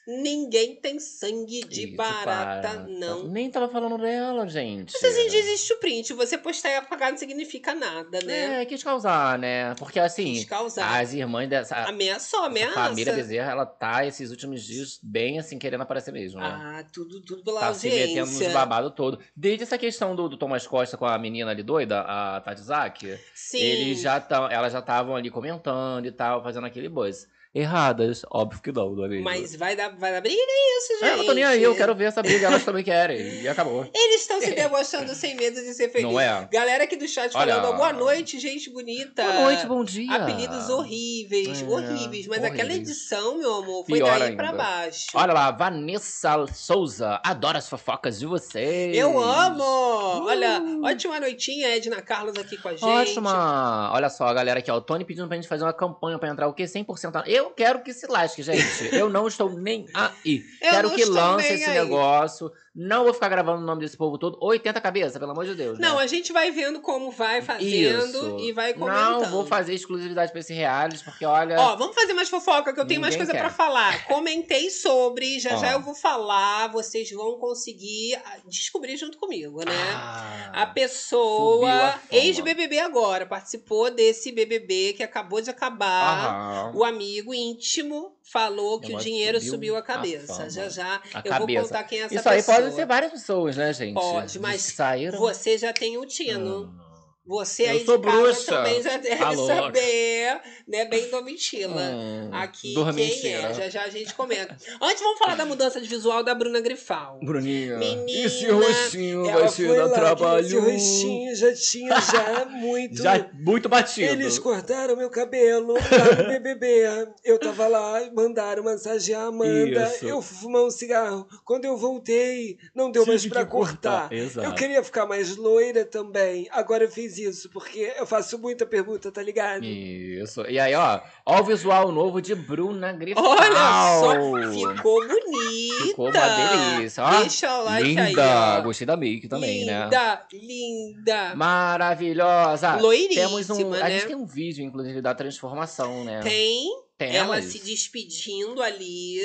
Ninguém tem sangue de Ih, barata, não. Nem tava falando dela, gente. Mas assim, existe o print. Você postar e apagar não significa nada, né? É, quis causar, né? Porque assim, Quis causar. as irmãs dessa. Ameaçou, ameaça. família Bezerra, ela tá esses últimos dias bem assim, querendo aparecer mesmo, né? Ah, tudo, tudo pela Tá se metendo audiência. nos babados todo. Desde essa questão do, do Thomas Costa com a menina ali doida, a Tati Zaki, Sim. eles já estão, elas já estavam ali comentando e tal, fazendo aquele buzz. Erradas. Óbvio que não, não é mesmo? Mas vai dar, vai dar briga isso, gente. É, eu não tô nem aí, eu quero ver essa briga, elas também querem. E acabou. Eles estão se debochando sem medo de ser feliz. Não é? Galera aqui do chat Olha- falando, boa noite, gente bonita. Boa noite, bom dia. Apelidos horríveis, É, horríveis. Mas aquela horríveis. edição, meu amor, foi Pior daí ainda. pra baixo. Olha lá, Vanessa Souza. Adoro as fofocas de vocês. Eu amo! Olha, ótima noitinha, Edna Carlos aqui com a gente. Ótima! Olha só, galera aqui, ó. O Tony pedindo pra gente fazer uma campanha pra entrar o quê? 100%. Eu quero que se lasque, gente. Eu não estou nem aí. Eu quero que lance esse aí. negócio. Não vou ficar gravando o nome desse povo todo. 80 cabeça, pelo amor de Deus. né? Não, a gente vai vendo como vai fazendo Isso. e vai comentando. Não vou fazer exclusividade pra esse reality, porque olha. Ó, vamos fazer mais fofoca, que eu tenho mais coisa pra falar. Comentei sobre, já Ó. já eu vou falar, vocês vão conseguir ah, descobrir junto comigo, né? Ah, A pessoa, ex-BBB agora, participou desse BBB que acabou de acabar. aham. O amigo íntimo falou que o Negócio dinheiro subiu subiu a a cabeça. fama. já já A eu cabeça. vou contar quem é essa Isso aí pessoa. pode ser várias pessoas, né, gente? Pode, mas Saíram. Você já tem o tino. Hum. Você Eu aí sou de bruxa. também já deve Tá louca. saber, né? Bem Domitila. Hum, Aqui quem é, já já a gente comenta. Antes vamos falar da mudança de visual da Bruna Grifal. Bruninha, Menina, esse rostinho vai foi dar trabalho. Esse rostinho já tinha já muito. Já muito batido. Eles cortaram meu cabelo lá no BBB. Eu tava lá, mandaram massagear a Amanda. Isso. Eu fui fumar um cigarro. Quando eu voltei, não deu mais Tive pra que cortar, cortar. Eu queria ficar mais loira também. Agora eu fiz isso, porque eu faço muita pergunta, tá ligado? Isso. E aí, ó, ó o visual novo de Bruna Grifal. Olha só, ficou bonita. Ficou uma delícia, ó. Deixa o like aí, Linda. Gostei da make também, né? linda, linda. Maravilhosa. Loiríssima, Temos um, A né? gente tem um vídeo, inclusive, da transformação, né? Tem Temos. ela se despedindo ali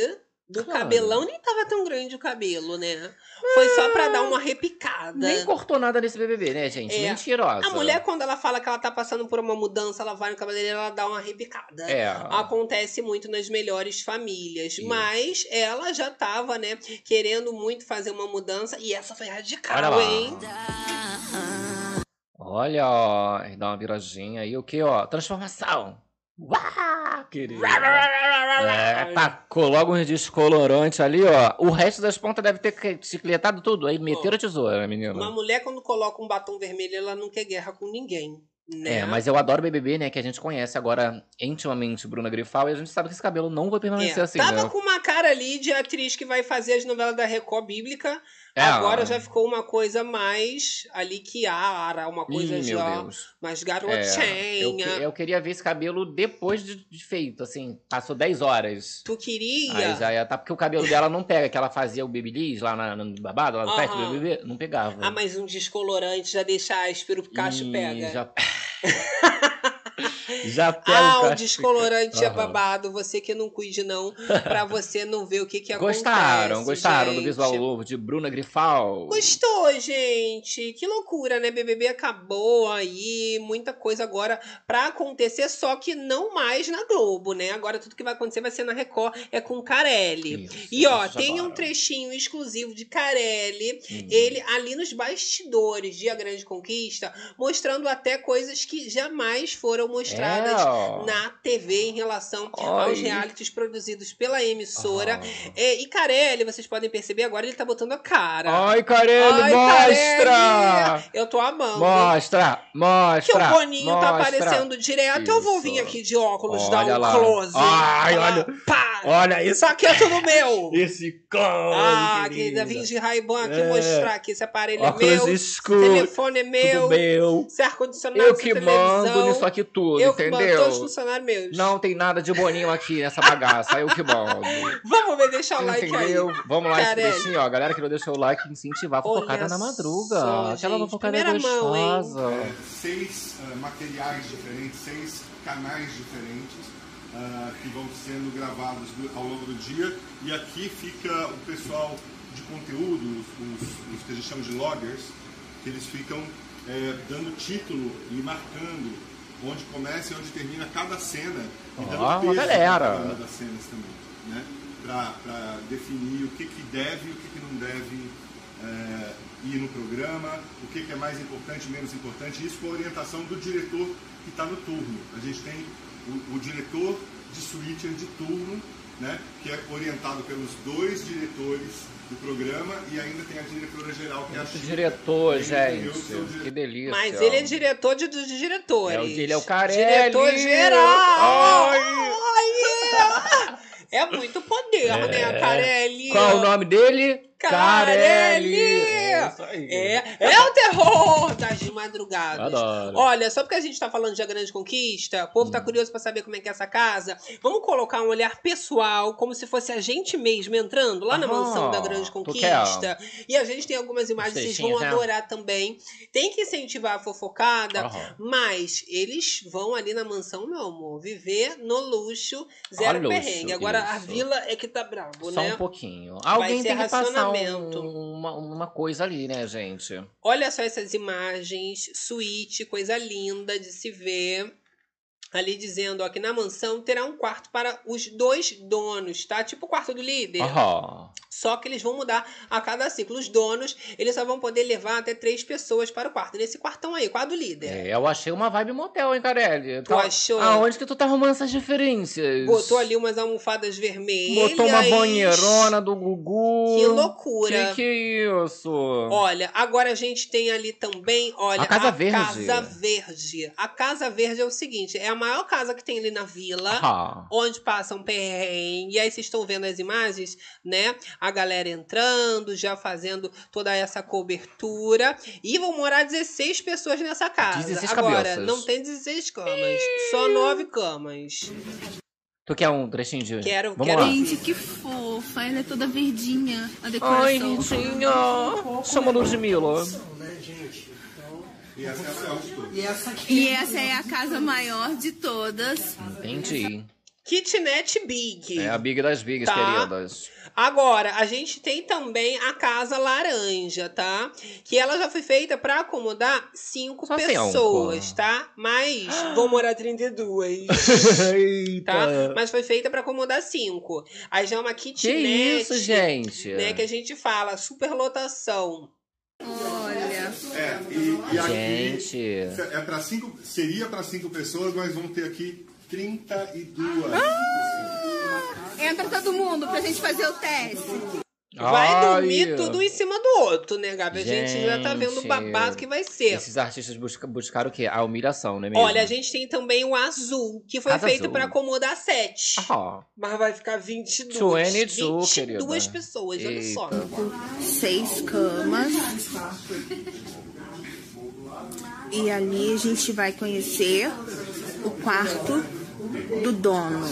do Claro. cabelão. Nem tava tão grande o cabelo, né? Foi só pra dar uma repicada. Nem cortou nada nesse BBB, né, gente? É. Mentirosa. A mulher, quando ela fala que ela tá passando por uma mudança, ela vai no cabeleireiro, ela dá uma repicada. É. Acontece muito nas melhores famílias. Isso. Mas ela já tava, né, querendo muito fazer uma mudança. E essa foi radical, hein? Olha, ó. Dá uma viradinha aí. O que, ó? Transformação. Uau, querida. É, tacou logo uns descolorantes ali, ó. O resto das pontas deve ter chicletado tudo. Aí meteram a tesoura, menina. Uma mulher, quando coloca um batom vermelho, ela não quer guerra com ninguém. Né? É, mas eu adoro BBB, né? Que a gente conhece agora intimamente Bruna Grifal e a gente sabe que esse cabelo não vai permanecer É, assim, tava né? com uma cara ali de atriz que vai fazer as novelas da Record Bíblica. É, Agora já ficou uma coisa mais ali que ara, uma coisa Ih, já mais É, eu, garotinha. eu queria ver esse cabelo depois de, de feito, assim. Passou 10 horas. Tu queria? Aí já ia tá, porque o cabelo dela não pega, que ela fazia o Babyliss lá na, no babado, lá no perto do Aham. BBB, não pegava. Ah, mas um descolorante já deixa áspero, o cacho Ih, pega. Já, já pega Ah, o descolorante é Aham. babado. Você que não cuide, não. Pra você não ver o que que Gostaram, acontece. gostaram do gente. visual novo de Bruna Grifal? Gostou, gente? Que loucura, né? BBB acabou aí, muita coisa agora pra acontecer, só que não mais na Globo, né? Agora tudo que vai acontecer vai ser na Record, é com Carelli. Isso, E ó, tem um trechinho exclusivo de Carelli, Hum. ele ali nos bastidores de A Grande Conquista, mostrando até coisas que jamais foram mostradas É, na TV em relação Ai. aos realities produzidos pela emissora. Aham. É, e Carelli, vocês podem perceber agora, ele tá botando a cara. Ai, Carelli, Ai, mostra! Carelli! Eu tô amando. Mostra, Que mostra. o Boninho tá mostra. aparecendo direto. Eu vou Isso. vir aqui de óculos, Olha dar um lá. close. Ai, Falar, olha. Pá! Olha isso. Isso aqui é tudo meu. Esse close, Ah, querida. vim de Ray-Ban aqui É. mostrar que esse aparelho é Óculos meu, escuro, telefone é meu, Tudo meu. esse ar-condicionado, Eu que televisão. mando nisso aqui tudo, eu que mando entendeu? todos os funcionários meus. Não tem nada de boninho aqui nessa bagaça, eu que mando. Vamos ver, deixa o like Entendeu? aí. Vamos lá, trechinho, ó. A galera que não deixou o like, incentivar a fofocada Olha na madruga. só, Aquela gente, fofocada primeira mão, hein? gostosa. É, seis ah, materiais diferentes, seis canais diferentes ah, que vão sendo gravados do- ao longo do dia. E aqui fica o pessoal de conteúdo, os, os- os que a gente chama de loggers, que eles ficam é, dando título e marcando onde começa e onde termina cada cena. E dando uma peso galera. para cada uma das cenas também. Né? Para definir o que, que deve e o que, que não deve é, ir no programa, o que, que é mais importante e menos importante, isso com a orientação do diretor que está no turno. A gente tem o, o diretor de switcher de turno, né, que é orientado pelos dois diretores do programa e ainda tem a diretora geral que é a Chica. diretor, seu gente. diretor. Que delícia. Mas ele é diretor de, dos diretores. É o- ele é o Carelli. Diretor geral. Ai. Olha! É muito poder, né, Carelli? Qual o nome dele? Carelli! É. É, é o terror das madrugadas. Adoro. Olha, só porque a gente tá falando de A Grande Conquista, o povo Hum. tá curioso pra saber como é que é essa casa. Vamos colocar um olhar pessoal, como se fosse a gente mesmo entrando lá na Aham, mansão da Grande tu Conquista. E a gente tem algumas imagens, vocês vão né? adorar também. Tem que incentivar a fofocada, mas eles vão ali na mansão, meu amor, viver no luxo, zero Ah, luxo, perrengue. Agora a isso. vila é que tá brabo, Só né? um pouquinho. Alguém ser tem que passar um- uma, uma coisa ali, né, gente? Olha só essas imagens, suíte, coisa linda de se ver. Ali dizendo, ó, que na mansão terá um quarto para os dois donos, tá? Tipo o quarto do líder. Aham. Só que eles vão mudar a cada ciclo. Os donos, eles só vão poder levar até três pessoas para o quarto. Nesse quartão aí, quarto do líder. É, eu achei uma vibe motel, hein, Carelli? Tu achou? Aonde que tu tá arrumando essas diferenças? Botou ali umas almofadas vermelhas. Botou uma banheirona do Gugu. Que loucura. Que que é isso? Olha, agora a gente tem ali também, olha, A Casa Verde. Casa Verde. A Casa Verde é o seguinte, é a maior casa que tem ali na vila, Ah. onde passam perrengue. E aí vocês estão vendo as imagens, né? A galera entrando, já fazendo toda essa cobertura. E vão morar 16 pessoas nessa casa. 16 agora, cabeças. não tem 16 camas, só 9 camas. Tu quer um trechinho de... Quero, Vamos quero. lá. Gente, que fofa. Ela é toda verdinha. A decoração. Ai, lindinha. Chama Ludmilla. E essa é a maior de todas. E essa, e essa é a casa maior de todas. Entendi. Kitnet Big. É a Big das Bigs, Tá. queridas. Agora, a gente tem também a casa laranja, tá? Que ela já foi feita pra acomodar cinco Só cinco. pessoas, tá? Mas vão morar 32. tá? Mas foi feita pra acomodar cinco. Aí já é uma Que kitnet. isso, gente? Né, que a gente fala, superlotação. Olha. É, e, e aqui Gente. é para cinco, seria para cinco pessoas, mas vamos ter aqui 32. Entra todo mundo pra gente fazer o teste. Vai Ai. dormir tudo em cima do outro, né, Gabi? A gente, já tá vendo o babado que vai ser. Esses artistas busca, buscaram o quê? A humilhação, não é mesmo? Olha, a gente tem também o azul, que foi Casa feito pra acomodar sete. Ah, Mas vai ficar 22. 22, 22 querida. pessoas, olha só. Seis camas. E ali a gente vai conhecer o quarto do dono.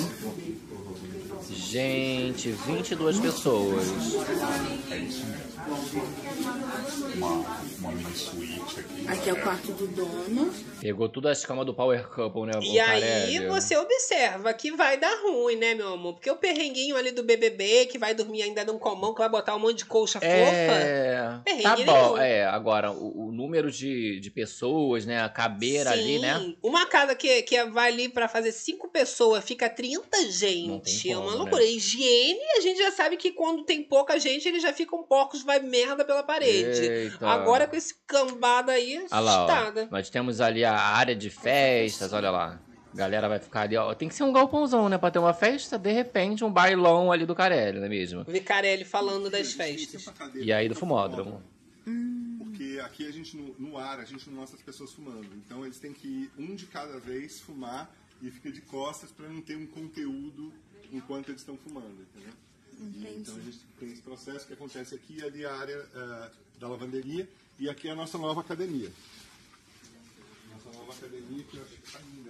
gente, 22 pessoas. Aqui é o quarto do dono. Pegou tudo as camas do Power Couple, né? E o aí você observa que vai dar ruim, né, meu amor? Porque o perrenguinho ali do BBB, que vai dormir ainda num comão, que vai botar um monte de colcha fofa. É, Perrengue tá nenhum. bom. É, agora, o, o número de, de pessoas, né? A cabeira ali, né? Sim. Uma casa que, que vai ali pra fazer cinco pessoas, fica 30 gente. tem é uma como, loucura. né? Higiene, a gente já sabe que quando tem pouca gente, eles já ficam porcos, vai merda pela parede. Eita. Agora com esse cambada aí, Olha lá. Nós temos ali a área de festas, olha lá. A galera vai ficar ali, ó. Tem que ser um galpãozão, né? Pra ter uma festa, de repente, um bailão ali do Carelli, não é mesmo? Vicarelli falando das festas. E aí do fumódromo. Porque aqui a gente, no, no ar, a gente não mostra as pessoas fumando. Então eles têm que ir um de cada vez fumar e fica de costas para não ter um conteúdo enquanto eles estão fumando, entendeu? E, então a gente tem esse processo que acontece aqui, ali a área ah, da lavanderia e aqui é a nossa nova academia. Nossa nova academia que eu acho que tá linda?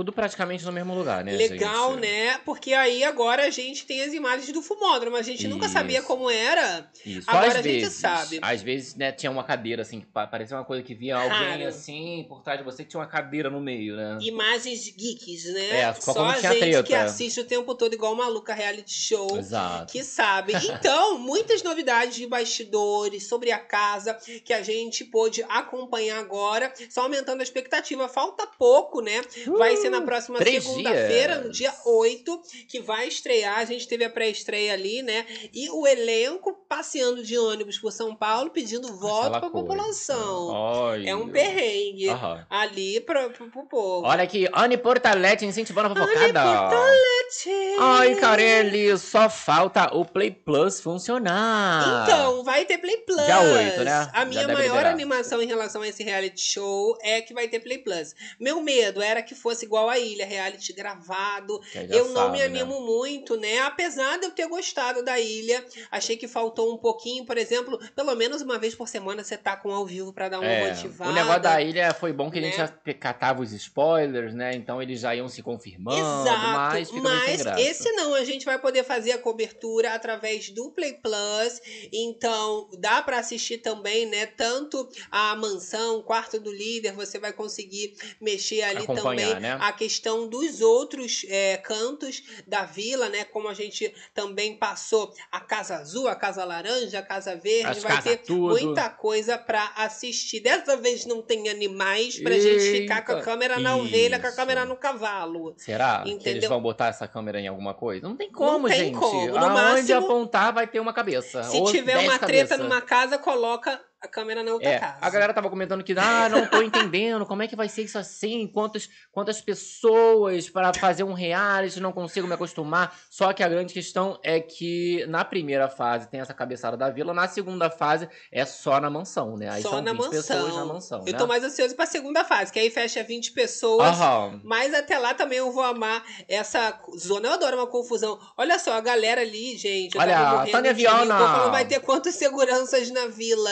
Tudo praticamente no mesmo lugar, né, Legal, gente? né? Porque aí agora a gente tem as imagens do fumódromo. A gente nunca Isso. sabia como era. Isso. Agora às a gente vezes, sabe. Às vezes, né, tinha uma cadeira, assim, que pa- parecia uma coisa que via alguém, assim, por trás de você, que tinha uma cadeira no meio, né? Imagens geeks, né? É, só Só a gente treta. que assiste o tempo todo igual maluca reality show. Exato. Que sabe. Então, muitas novidades de bastidores sobre a casa que a gente pôde acompanhar agora, só aumentando a expectativa. Falta pouco, né? Vai ser na próxima três segunda-feira, no dia 8, que vai estrear. A gente teve a pré-estreia ali, né? E o elenco passeando de ônibus por São Paulo, pedindo voto pra coisa. população. Olha. É um perrengue ali pro, pro, pro povo. Olha aqui, Anne Portalete incentivando a fofocada. Portalete. Ai, Carelli, só falta o Play Plus funcionar. Então, vai ter Play Plus. Dia 8, né? A minha maior liberar. animação em relação a esse reality show é que vai ter Play Plus. Meu medo era que fosse igual a Ilha, reality gravado. Eu não me né? animo muito, né? Apesar de eu ter gostado da Ilha, achei que faltou um pouquinho, por exemplo, pelo menos uma vez por semana você tá com ao vivo pra dar uma É, motivada. o negócio da ilha foi bom que a gente né? já catava os spoilers, né? Então eles já iam se confirmando, mas Exato, mas graça. esse não, a gente vai poder fazer a cobertura através do Play Plus, então dá pra assistir também, né, tanto a mansão, quarto do líder, você vai conseguir mexer ali Acompanhar, também né? A questão dos outros é, cantos da vila, né, como a gente também passou a Casa Azul, a Casa Laranja, a Casa Verde, As vai ter tudo. muita coisa pra assistir. Dessa vez não tem animais pra gente ficar com a Eita, câmera na ovelha, com a isso. câmera no cavalo. Será que eles Entendeu? vão botar essa câmera em alguma coisa? Não tem como, tem gente. como. No Aonde máximo- apontar vai ter uma cabeça. Se tiver uma treta numa casa, coloca a câmera na outra É, casa. a galera tava comentando que, ah, não tô entendendo, como é que vai ser isso assim? Quantas, quantas pessoas para fazer um reality, não consigo me acostumar. Só que a grande questão é que na primeira fase tem essa cabeçada da vila, na segunda fase é só na mansão, né? Aí Só são na 20 pessoas mansão. na mansão, Eu né? tô mais ansioso pra segunda fase, que aí fecha 20 pessoas. Aham. Mas até lá também eu vou amar essa zona. Eu adoro uma confusão. Olha só, a galera ali, gente. Olha, povo falando, vai ter quantas seguranças na vila?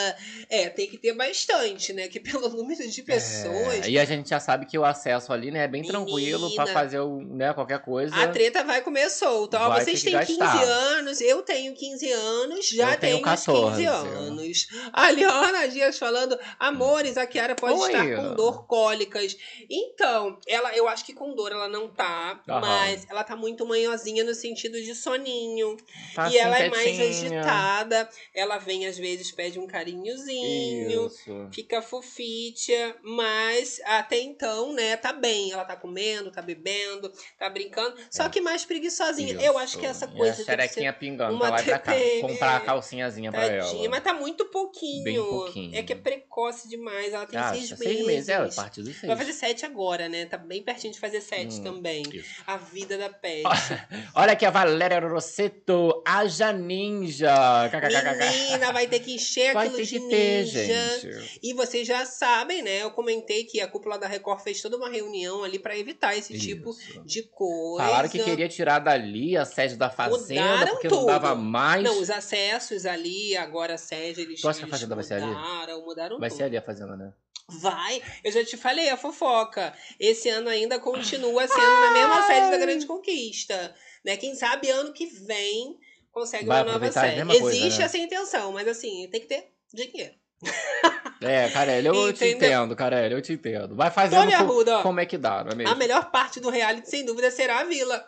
É, tem que ter bastante, né? Que pelo número de pessoas. É, e a gente já sabe que o acesso ali, né, é bem tranquilo pra Menina. fazer o, né, qualquer coisa. A treta vai comer solta. Ó, Vai vocês têm que 15 gastar. anos, eu tenho 15 anos, já Eu tenho tenho, uns 15 14. anos. A Leona Dias falando, amores, a Kiara pode Oi. estar com dor cólicas. Então, ela, eu acho que com dor ela não tá, Aham. mas ela tá muito manhosinha no sentido de soninho. Tá e assim, ela é mais quietinha. agitada. Ela vem, às vezes, pede um carinhozinho. Isso. Fica fofitia, mas até então, né, tá bem. Ela tá comendo, tá bebendo, tá brincando. Só que mais preguiçosinha. Eu acho que essa É. E coisa a xerequinha pingando uma pra lá e pra cá. Comprar a calcinhazinha pra Tadinha, ela. mas tá muito pouquinho. Bem pouquinho. É que é precoce demais. Ela tem Ah, seis, seis meses. meses, é, a partir dos seis. Vai fazer sete agora, né? Tá bem pertinho de fazer sete Hum, também. isso. A vida da pet. Olha aqui a Valéria Rosseto, Aja Ninja. Menina, vai ter que encher Vai aquilo ter de que ter, ninja. Gente. E vocês já sabem, né? Eu comentei que a cúpula da Record fez toda uma reunião ali pra evitar esse tipo de coisa. Falaram que queria tirar dali a sede da fazenda, Mudaram porque tudo. não dava mais. Não, os acessos ali, agora a sede, eles, Tu acha que a fazenda vai ser ali? mudaram, mudaram Vai tudo. ser ali a fazenda, né? Vai, eu já te falei a fofoca. Esse ano ainda continua sendo na mesma sede da Grande Conquista. Né? Quem sabe ano que vem consegue Vai uma nova sede. mesma coisa, Existe né? essa intenção, mas assim, tem que ter dinheiro. É, Carelli, eu te entendo, Carelli, eu te entendo. Vai fazendo co- Arruda, ó. como é que dá, não é mesmo? A melhor parte do reality, sem dúvida, será a vila.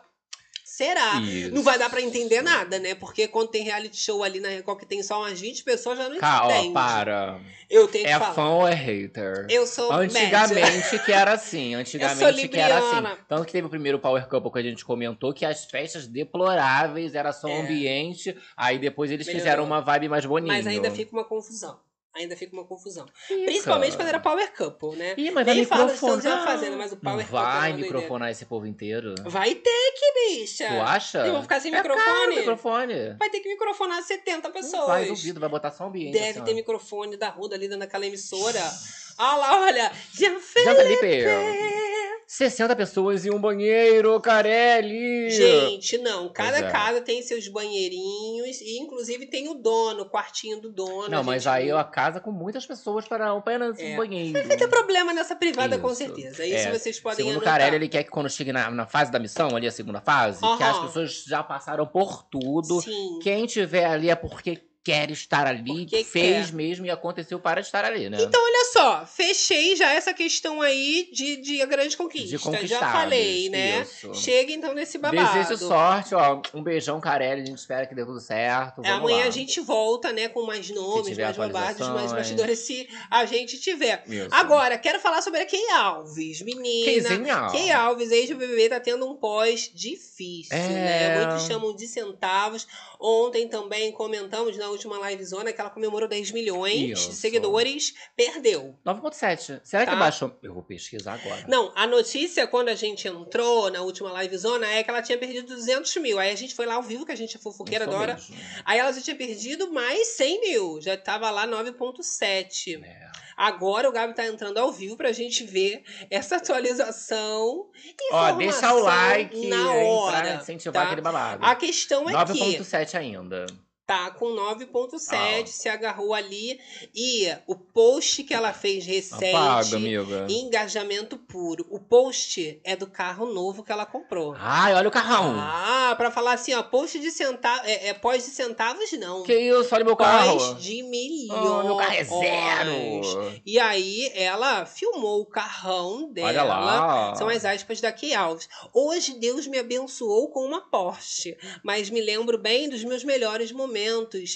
Será? Isso. Não vai dar pra entender nada, né? Porque quando tem reality show ali na Record que tem só umas 20 pessoas, já não Cá, ó, entende. para. Eu tenho que É falar. fã ou é hater? Eu sou Antigamente que era assim, antigamente que era assim. Tanto que teve o primeiro Power Couple que a gente comentou que as festas deploráveis era só É. ambiente, aí depois eles Melhorou. fizeram uma vibe mais bonita. Mas ainda fica uma confusão. Ainda fica uma confusão. Principalmente quando era Power Couple, né? Ih, mas vai Nem fala microfonar. Já fazendo, mas o Power Couple é vai microfonar esse povo inteiro? Vai ter que, bicha. Tu acha? Eu vou ficar sem É microfone. microfone. Vai ter que microfonar 70 pessoas. Não vai, duvido, vai botar só ambiente. Deve assim, ter ó. microfone da Ruda ali naquela emissora. Olha lá, olha. Jean Já, Felipe. Felipe. 60 pessoas em um banheiro, Carelli. Gente, não. Cada é. casa tem seus banheirinhos. E inclusive tem o dono, o quartinho do dono. Não, mas aí viu. a casa com muitas pessoas para apenas É. um banheiro. Vai ter problema nessa privada, com Isso. certeza. Isso É. vocês podem Segundo o anotar. Carelli, ele quer que quando chegue na, na fase da missão, ali a segunda fase, que as pessoas já passaram por tudo. Sim. Quem tiver ali é porque quer estar ali, Porque fez quer. mesmo e aconteceu para estar ali, né? Então, olha só, fechei já essa questão aí de, de a grande conquista. De já conquistados, falei, né? isso. Chega então nesse babado. Desejo sorte, ó. Um beijão, Carelli. A gente espera que dê tudo certo. Vamos É, Amanhã lá. a gente volta, né, com mais nomes, mais babados, mais bastidores, se a gente tiver. Isso. Agora, quero falar sobre a Kay Alves, menina. Kayzinha. Kay Alves, ex-BBB, tá tendo um pós difícil, É. né? Muitos chamam de centavos. Ontem também comentamos na última livezona que ela comemorou 10 milhões Isso. de seguidores, perdeu. 9.7. Será que Tá. baixou? Eu vou pesquisar agora. Não, a notícia, quando a gente entrou na última livezona, é que ela tinha perdido 200 mil. Aí a gente foi lá ao vivo, que a gente é fofoqueira, Isso adora. mesmo. Aí ela já tinha perdido mais 100 mil. Já tava lá 9,7. É. Agora o Gabi tá entrando ao vivo pra gente ver essa atualização. Ó, deixa o like na hora. pra incentivar tá? aquele babado. A questão é que 9.7 ainda. Tá com 9,7, Ah. se agarrou ali. E o post que ela fez recente. Apaga, amiga. Engajamento puro. O post é do carro novo que ela comprou. Ai, olha o carrão. Ah, pra falar assim, ó, post de centavos. É, é pós de centavos, não. Que isso, olha meu carro. Pós de milhões. Oh, meu carro é zero. E aí, ela filmou o carrão dela. Olha lá. São as aspas da Key Alves. Hoje, Deus me abençoou com uma Porsche, mas me lembro bem dos meus melhores momentos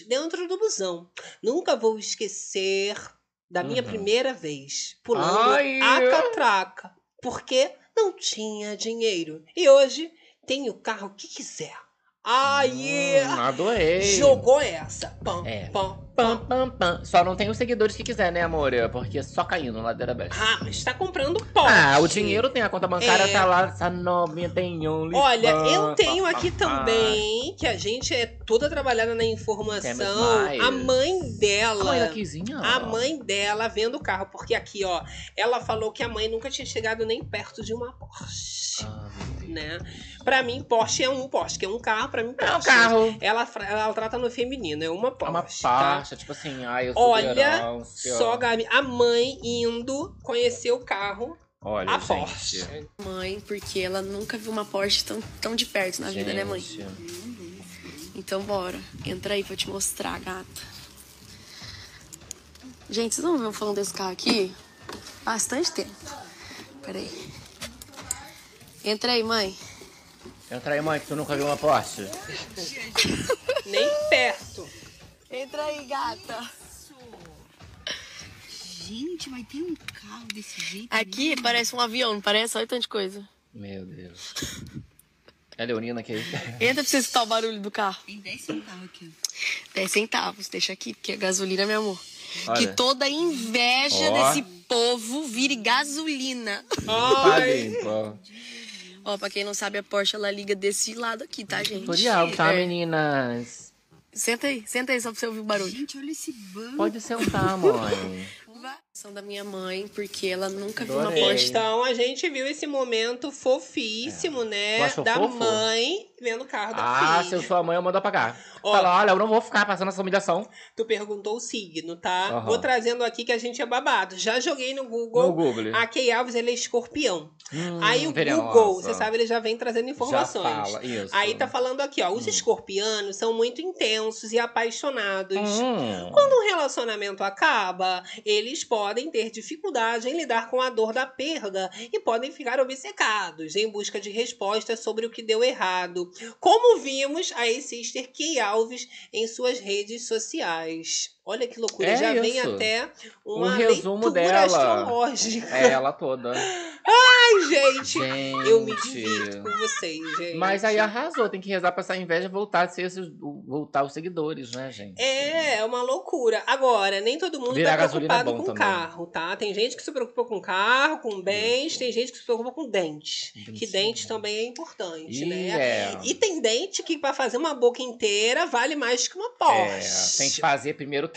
dentro do busão. Nunca vou esquecer da minha Uhum. primeira vez pulando Ai. a catraca, porque não tinha dinheiro. E hoje tenho o carro que quiser. Aí, Hum, adorei. jogou essa. Pam, É. pam, Pam, pam, pam. Só não tem os seguidores que quiser, né, amor? Porque só caindo ladeira abaixo. Ah, mas tá comprando Porsche. Ah, o dinheiro tem, a conta bancária É. tá lá, essa novinha tem um Olha, eu tenho aqui também, que a gente é toda trabalhada na informação, a mãe dela. A mãe da Kizinha. A mãe dela vendo o carro, porque aqui, ó, ela falou que a mãe nunca tinha chegado nem perto de uma Porsche, Ah, né? Pra mim, Porsche é um Porsche, que é um carro, pra mim, Porsche. É um carro. Ela, ela trata no feminino, é uma É Porsche, uma tá? Parte, tipo assim, ai, eu sou Olha só, Gabi, a mãe indo conhecer o carro, Olha, a gente. Porsche. Mãe, porque ela nunca viu uma Porsche tão, tão de perto na vida, né, mãe? Gente. Então bora, entra aí pra eu te mostrar, gata. Gente, vocês não viram falando desse carro aqui? Bastante tempo. Peraí. Entra aí, mãe. Entra aí, mãe, que tu nunca viu uma Porsche. nem perto. Entra aí, gata. Gente, vai ter um carro desse jeito? Aqui parece um avião, não parece? Olha tanta coisa. Meu Deus. É a Leonina aqui. Entra pra você escutar o barulho do carro. Tem 10 centavos aqui. 10 centavos, deixa aqui, porque é gasolina, meu amor. Olha. Que toda inveja Ó. desse povo vire gasolina. Limpo. Ó, pra quem não sabe, a Porsche ela liga desse lado aqui, tá, gente? Tutorial, tá, É. meninas? Senta aí, senta aí só pra você ouvir o barulho. Gente, olha esse banco. Pode sentar, mãe. Da minha mãe, porque ela nunca viu uma Adorei. Porsche. Então a gente viu esse momento fofíssimo, Tu né? Da fofo? mãe vendo o carro da Ah, filha. se eu sou a mãe, eu mando apagar. Ó. Fala, olha, eu não vou ficar passando essa humilhação. Tu perguntou o signo, tá? Aham. Vou trazendo aqui que a gente é babado. Já joguei no Google. No Google. A Key Alves, ele é escorpião. Hum, Aí o. Google, você sabe, ele já vem trazendo informações. Já fala, isso. Aí tá falando aqui, ó. Os escorpianos são muito intensos e apaixonados. Hum. Quando um relacionamento acaba, eles podem ter dificuldade em lidar com a dor da perda e podem ficar obcecados em busca de respostas sobre o que deu errado. Como vimos a ex-sister Key Alves em suas redes sociais. Olha que loucura, É já vem isso. até Um uma resumo leitura dela. astrológica. É ela toda. Ai, gente, Gente. eu me divirto com vocês, gente. Mas aí arrasou, tem que rezar pra essa inveja voltar a ser esses, voltar os seguidores, né, gente? É, é uma loucura. Agora, nem todo mundo Virar tá é preocupado com também. carro, tá? Tem gente que se preocupa com carro, com bens, tem gente que se preocupa com dentes. Que dente também é importante, Ih, né? é. E tem dente que pra fazer uma boca inteira vale mais que uma Porsche. É, tem que fazer primeiro,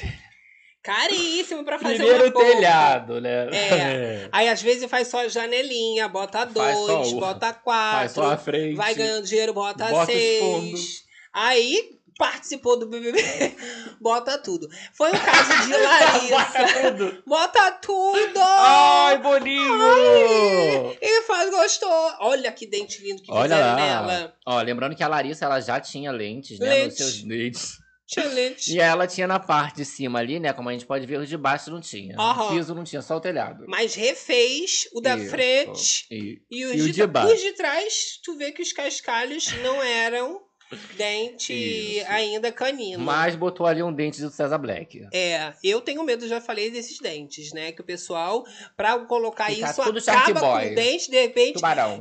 Caríssimo pra fazer primeiro uma boca. telhado, né? É. Aí às vezes faz só janelinha, bota Faz dois, o- bota Faz quatro. só a frente. Vai ganhando dinheiro, bota, Bota seis. Aí participou do BBB, bota tudo. Foi o caso de Larissa. bota tudo! Ai, boninho! E faz gostou. Olha que dente lindo que Olha fizeram lá. nela. Ó, lembrando que a Larissa ela já tinha lentes, né? Lente. Nos seus dentes. Challenge. E ela tinha na parte de cima ali, né? Como a gente pode ver, os de baixo não tinha. Aham. O piso não tinha, só o telhado. Mas refez o da Isso. frente E, e os, e o de, de baixo. os de trás, tu vê que os cascalhos não eram dente Isso. ainda canino. Mas botou ali um dente do César Black. É, eu tenho medo, já falei desses dentes, né? Que o pessoal, pra colocar Fica isso, tudo acaba Boy. com o dente, de repente. Tubarão.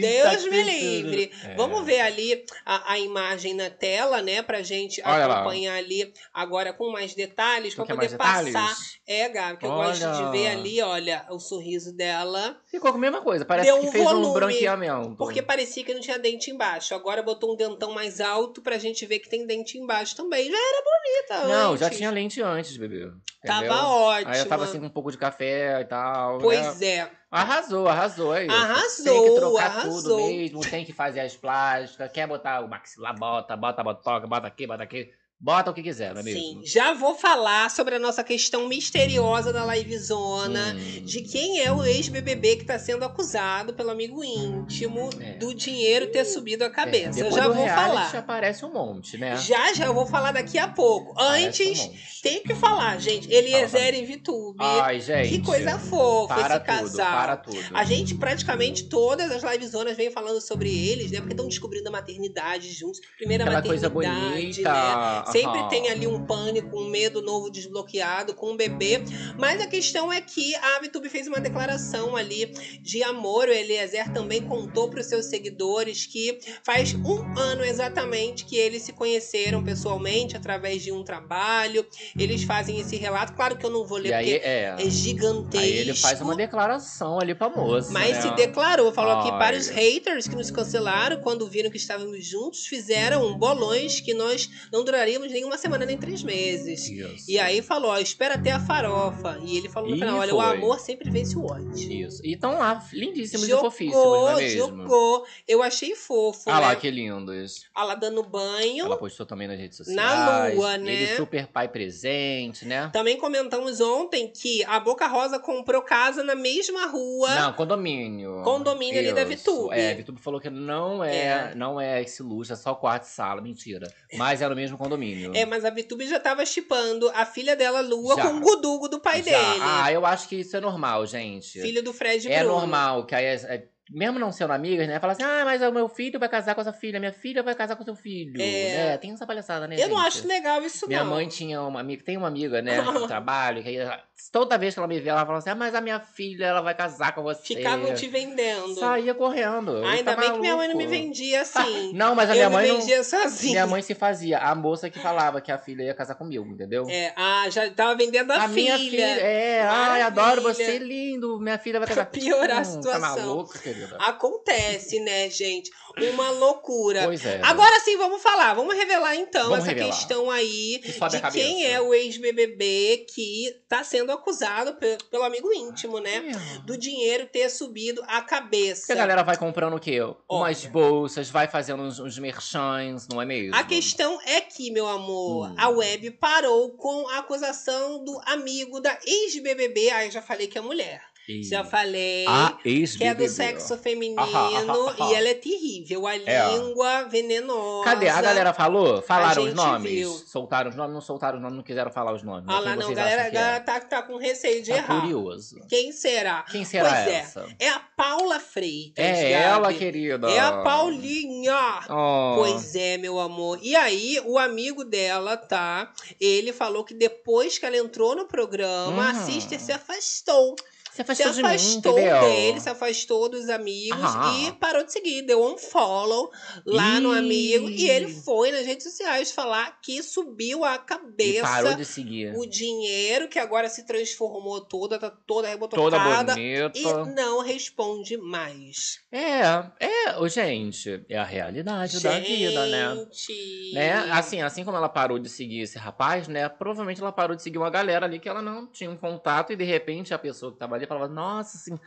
Deus me livre. É. Vamos ver ali a, imagem na tela, né? Pra gente acompanhar ali agora com mais detalhes, pra poder passar. É, Gabi, que eu gosto de ver ali, olha, o sorriso dela. Ficou com a mesma coisa. Parece que fez um branqueamento. Porque parecia que não tinha dente embaixo. Agora botou um dentão mais alto pra gente ver que tem dente embaixo também. Já era bonita Não, já antes. tinha lente antes, bebê. Tava ótima. Aí eu tava assim com um pouco de café e tal. Pois né? é. Arrasou, arrasou, é isso. Arrasou, Tem que trocar arrasou. tudo mesmo, tem que fazer as plásticas. Quer botar o maxilar, bota, bota a botoca, bota aqui, bota aqui. Bota o que quiser, não é mesmo? Sim, já vou falar sobre a nossa questão misteriosa da livezona, Hum. de quem é o ex-BBB que tá sendo acusado pelo amigo íntimo do dinheiro ter subido a cabeça. Eu É. Depois já vou falar. aparece um monte, né? Já, já eu vou falar daqui a pouco. Parece um Antes, tem que falar, gente. Eliezer e Vitube. Ai, gente. Que coisa fofa Para esse tudo, casal. para tudo. A gente, praticamente, todas as livezonas vem falando sobre eles, né? Porque estão descobrindo a maternidade juntos. Primeira Aquela coisa maternidade, bonita. né? Sempre tem ali um pânico, um medo novo desbloqueado com um bebê. Mas a questão é que a Vitube fez uma declaração ali de amor. O Eliezer também contou para os seus seguidores que faz um ano exatamente que eles se conheceram pessoalmente através de um trabalho. Eles fazem esse relato. Claro que eu não vou ler aí, porque é. é gigantesco. Aí ele faz uma declaração ali pra moça. Mas né? se declarou, falou aqui Ai. para os haters que nos cancelaram quando viram que estávamos juntos, fizeram bolões que nós não nem uma semana nem três meses. Isso. E aí falou, ó, espera até a farofa. E ele falou no final, olha, o foi. amor sempre vence o ódio. Isso. E estão lá, lindíssimos e Jogou, fofíssimos, não é mesmo? jogou. Eu achei fofo, Ah né? lá, que lindos. Ela dando banho. Ela postou também nas redes sociais. Na lua, né? Ele super pai presente, né? Também comentamos ontem que a Boca Rosa comprou casa na mesma rua. Não, condomínio. Condomínio ali da Isso. Vitube. É, Vitube falou que não é, É. não é esse luxo, é só quarto e sala. Mentira. Mas é no mesmo condomínio. É, mas a Vitube já tava chipando a filha dela, Lua, Já. com o Gudugo do pai Já. dele. Ah, eu acho que isso é normal, gente. Filho do Fred É Bruno. normal que aí, é- mesmo não sendo amigas, né? Fala assim, ah, mas o meu filho vai casar com essa filha, minha filha vai casar com seu filho. É. É, tem essa palhaçada, né, Eu não gente? acho legal isso, Minha não. mãe tinha uma amiga, tem uma amiga, né, do trabalho, que ela- toda vez que ela me vê, ela fala assim, ah, mas a minha filha, ela vai casar com você. Ficavam te vendendo. Saía correndo. Ah, ainda Tá bem que minha mãe não me maluco. vendia assim. Não, mas a Eu minha me mãe não... vendia sozinha. Minha mãe se fazia. A moça que falava que a filha ia casar comigo, entendeu? É, ah, já tava vendendo a, A minha filha, é, ai, adoro você, lindo, minha filha vai casar. Pra piorar a Hum, situação. Tá maluco, Acontece, né, gente? Uma loucura. Pois é. Agora sim, vamos falar. Vamos revelar então Vamos essa revelar. questão aí de quem é o ex-BBB que tá sendo acusado pe- pelo amigo íntimo, né? Do dinheiro ter subido a cabeça. Porque a galera vai comprando o quê? Umas bolsas, vai fazendo uns, uns merchans, não é mesmo? A questão é que, meu amor, Hum. a web parou com a acusação do amigo da ex-BBB. Aí já falei que é mulher. Já falei A que é do sexo feminino aham, aham. e ela é terrível. A É. língua venenosa. Cadê? A galera falou? Falaram os nomes? viu. Soltaram os nomes? Não soltaram os nomes, não quiseram falar os nomes. Ah lá, não, galera, que galera é? tá, tá com receio de Tá errar. curioso. Quem será? Quem será pois essa? é, é a Paula Freitas. É Gabi. ela, querida. É a Paulinha. Oh. Pois é, meu amor. E aí, o amigo dela, tá? Ele falou que depois que ela entrou no programa, a Hum. Sister se afastou. Se afastou de mim, afastou entendeu? dele, se afastou dos amigos Ah. e parou de seguir. Deu um follow lá no Ih. amigo. E ele foi nas redes sociais falar que subiu a E cabeça parou de seguir. o dinheiro, que agora se transformou toda, tá toda Toda rebotocada. bonita. E não responde mais. É, é, gente, é a realidade da vida, né? Gente. né? Assim, assim como ela parou de seguir esse rapaz, né? Provavelmente ela parou de seguir uma galera ali que ela não tinha um contato e de repente a pessoa que tava ali falava, nossa, assim,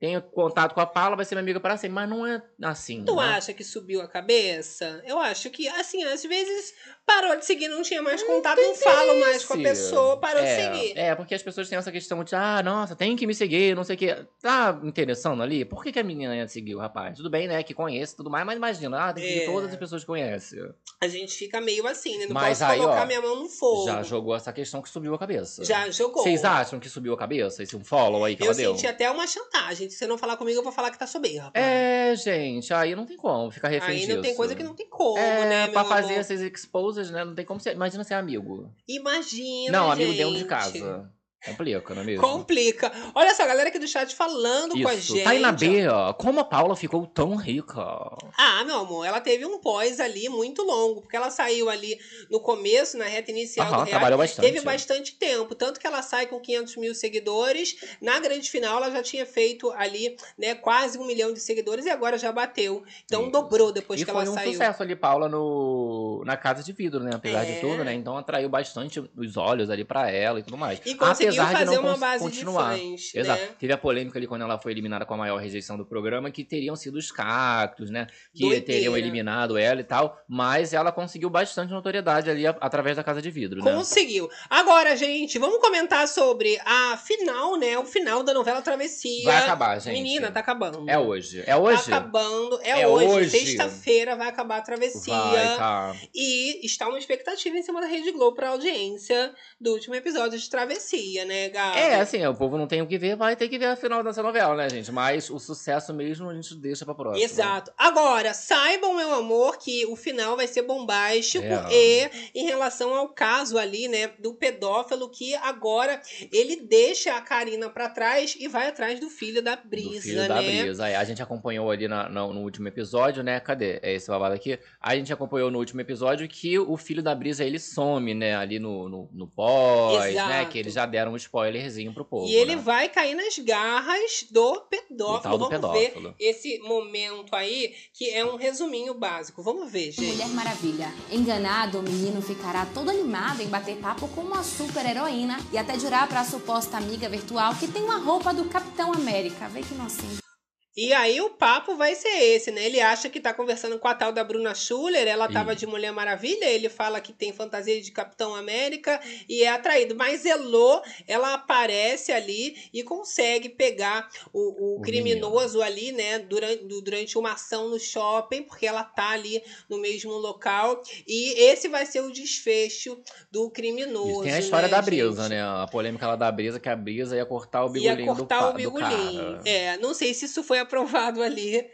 tenho contato com a Paula, vai ser minha amiga para sempre. Mas não é assim. Tu né? acha que subiu a cabeça? Eu acho que, assim, às vezes parou de seguir, não tinha mais contato, não falo mais com a pessoa, parou é, de seguir. É, porque as pessoas têm essa questão de, ah, nossa, tem que me seguir, não sei o quê. Tá interessando ali? Por que, que a menina ia seguir o rapaz? Tudo bem, né, que conhece tudo mais, mas imagina, ah, tem que seguir É. todas as pessoas que conhece. A gente fica meio assim, né? Não Mas posso aí, colocar ó, minha mão no fogo. Já jogou essa questão que subiu a cabeça. Já jogou. Vocês acham que subiu a cabeça? Esse um follow aí que Eu ela deu? senti até uma chantagem. Se você não falar comigo, eu vou falar que tá soberba. É, gente, aí não tem como ficar refém Aí não tem coisa que não tem como, é, né, pra fazer amor? esses exposes, né? Não tem como ser. Imagina ser amigo. Imagina, não, amigo gente. dentro de casa. Complica, não é mesmo? Complica. Olha só, a galera aqui do chat falando com a Isso. gente. Tá aí na. B, ó. Como a Paula ficou tão rica. Ah, meu amor, ela teve um pós ali muito longo, porque ela saiu ali no começo, na reta inicial Aham, do trabalhou bastante. Teve bastante tempo, tanto que ela sai com 500 mil seguidores. Na grande final, ela já tinha feito ali, né, quase um milhão de seguidores e agora já bateu. Então dobrou depois e que foi ela um saiu. sucesso ali, Paula, no, na Casa de Vidro, né? Apesar É. de tudo, né? Então atraiu bastante os olhos ali pra ela e tudo mais. E Apesar de fazer não cons- base de continuar. fãs, Exato. né? Teve a polêmica ali quando ela foi eliminada com a maior rejeição do programa, que teriam sido os cactos, né? Que Doideira. teriam eliminado ela e tal. Mas ela conseguiu bastante notoriedade ali através da Casa de Vidro, né? Conseguiu. Agora, gente, vamos comentar sobre a final, né? O final da novela Travessia. Vai acabar, gente. Menina, tá acabando. É hoje. É hoje? Tá acabando. É, É hoje. hoje. Sexta-feira vai acabar a travessia. Vai, tá. E está uma expectativa em cima da Rede Globo pra audiência do último episódio de Travessia, né, Gabi? É, assim, o povo não tem o que ver, vai ter que ver a final dessa novela, né, gente? Mas o sucesso mesmo a gente deixa pra próxima. Exato. Agora, saibam, meu amor, que o final vai ser bombástico É. e em relação ao caso ali, né, do pedófilo que agora ele deixa a Karina pra trás e vai atrás do filho da Brisa, Do filho né? da Brisa. É, a gente acompanhou ali na- no, no último episódio, né? Cadê? É esse babado aqui. A gente acompanhou no último episódio que o filho da Brisa, ele some, né? Ali no, no, no pós, né? Exato. Que eles já deram um spoilerzinho pro povo, E ele né? vai cair nas garras do pedófilo. tal do Vamos pedófilo. ver esse momento aí, que é um resuminho básico. Vamos ver, gente. Mulher Maravilha. Enganado, o menino ficará todo animado em bater papo com uma super heroína e até jurar pra suposta amiga virtual que tem uma roupa do Capitão América. Vê que inocente. E aí o papo vai ser esse, né? Ele acha que tá conversando com a tal da Bruna Schuller, ela tava de Mulher Maravilha, ele fala que tem fantasia de Capitão América e é atraído. Mas Elô, ela aparece ali e consegue pegar o, o O criminoso ali, né? Durante, du- durante uma ação no shopping, porque ela tá ali no mesmo local. E esse vai ser o desfecho do criminoso. E tem a história né, da Brisa, gente? né? A polêmica lá da Brisa, que a Brisa ia cortar o Ia bigolinho do, cortar pa- o do bigolinho. É, não sei se isso foi aprovado ali.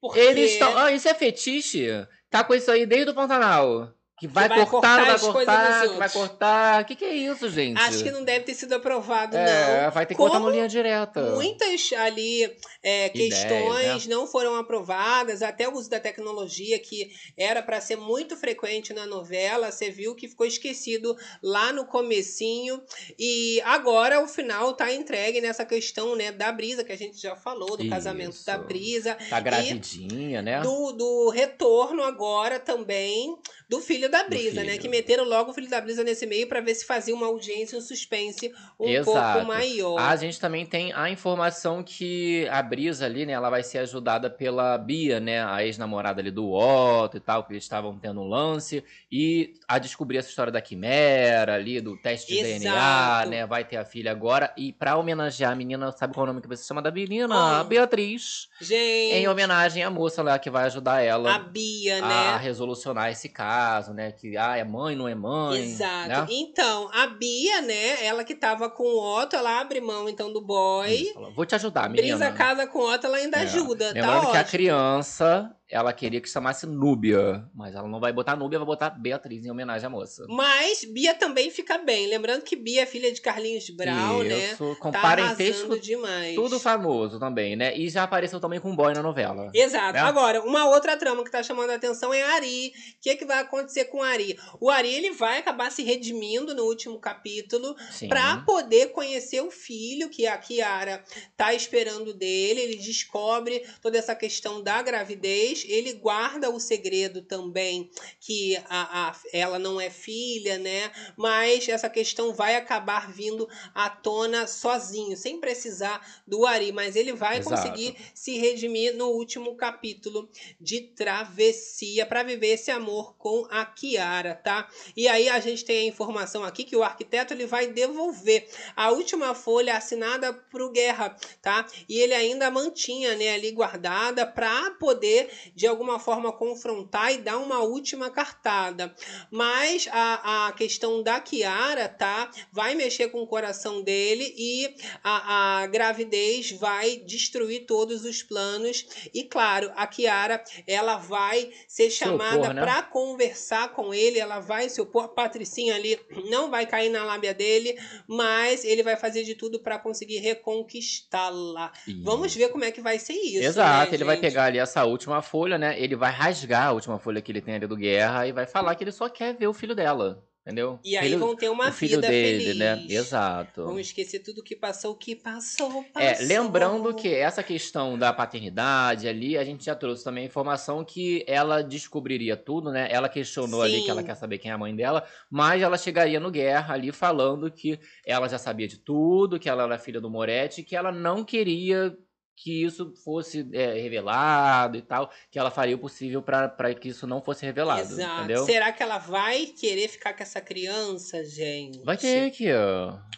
Porque... Eles estão. Ah, isso é fetiche? Tá com isso aí desde o Pantanal. Que vai, vai cortar, cortar vai as coisas cortar, que vai cortar. O que, que é isso, gente? Acho que não deve ter sido aprovado, É, não. vai ter que Como botar no linha direta. Muitas ali é, Ideias, questões né? não foram aprovadas, até o uso da tecnologia, que era para ser muito frequente na novela, você viu que ficou esquecido lá no comecinho. E agora o final tá entregue nessa questão né, da brisa, que a gente já falou, do casamento Isso. da brisa. Tá gravidinha, né? do, do retorno agora também do filho da Brisa, né? Que meteram logo o filho da Brisa nesse meio pra ver se fazia uma audiência, um suspense um Exato. pouco maior. A gente também tem a informação que a Brisa ali, né, ela vai ser ajudada pela Bia, né, a ex-namorada ali do Otto e tal, que eles estavam tendo um lance, e a descobrir essa história da quimera ali, do teste de DNA, Exato. né, vai ter a filha agora, e pra homenagear a menina, sabe qual é o nome que você chama da menina? A Beatriz. Gente, Em homenagem à moça lá que vai ajudar ela a Bia, a né? resolucionar esse caso, né, que, ah, é mãe, não é mãe, Exato. né? Então, a Bia, né? Ela que tava com o Otto, ela abre mão então do boy. Fala, Vou te ajudar, menina. Brisa casa com o Otto, ela ainda É. ajuda, Lembrando tá que a ótimo. criança, ela queria que chamasse Núbia, mas ela não vai botar Núbia, vai botar Beatriz em homenagem à moça. Mas Bia também fica bem. Lembrando que Bia é filha de Carlinhos Brau, né? Isso, com Tá parentesco, demais. tudo famoso também, né? E já apareceu também com boy na novela. Exato. né? Agora, uma outra trama que tá chamando a atenção é a Ari. O que, que vai acontecer com Ari? O Ari ele vai acabar se redimindo no último capítulo para poder conhecer o filho que a Kiara tá esperando dele. Ele descobre toda essa questão da gravidez. Ele guarda o segredo também que a, a- ela não é filha, né? Mas essa questão vai acabar vindo à tona sozinho, sem precisar do Ari. Mas ele vai Exato. conseguir se redimir no último capítulo de Travessia para viver esse amor com a Kiara, tá? E aí a gente tem a informação aqui que o arquiteto ele vai devolver a última folha assinada pro Guerra, tá? E ele ainda mantinha, né, ali guardada para poder de alguma forma confrontar e dar uma última cartada. Mas a, a questão da Kiara, tá? Vai mexer com o coração dele e a, a gravidez vai destruir todos os planos. E claro, a Kiara, ela vai ser Se chamada né? para conversar com ele, ela vai se opor. A Patricinha ali não vai cair na lábia dele, mas ele vai fazer de tudo para conseguir reconquistá-la. Vamos ver como é que vai ser isso. Exato, né, ele vai gente? pegar ali essa última folha, né? Ele vai rasgar a última folha que ele tem ali do Guerra e vai falar que ele só quer ver o filho dela, entendeu? E aí Filho- vão ter uma o filho vida dele, feliz. né? Exato. Vamos esquecer tudo que passou, o que passou, passou. É, lembrando que essa questão da paternidade ali, a gente já trouxe também a informação que ela descobriria tudo, né? Ela questionou ali Sim. que ela quer saber quem é a mãe dela, mas ela chegaria no Guerra ali falando que ela já sabia de tudo, que ela era filha do Moretti, que ela não queria que isso fosse é, revelado e tal, que ela faria o possível pra pra que isso não fosse revelado, Exato. entendeu? Será que ela vai querer ficar com essa criança, gente? Vai ter que.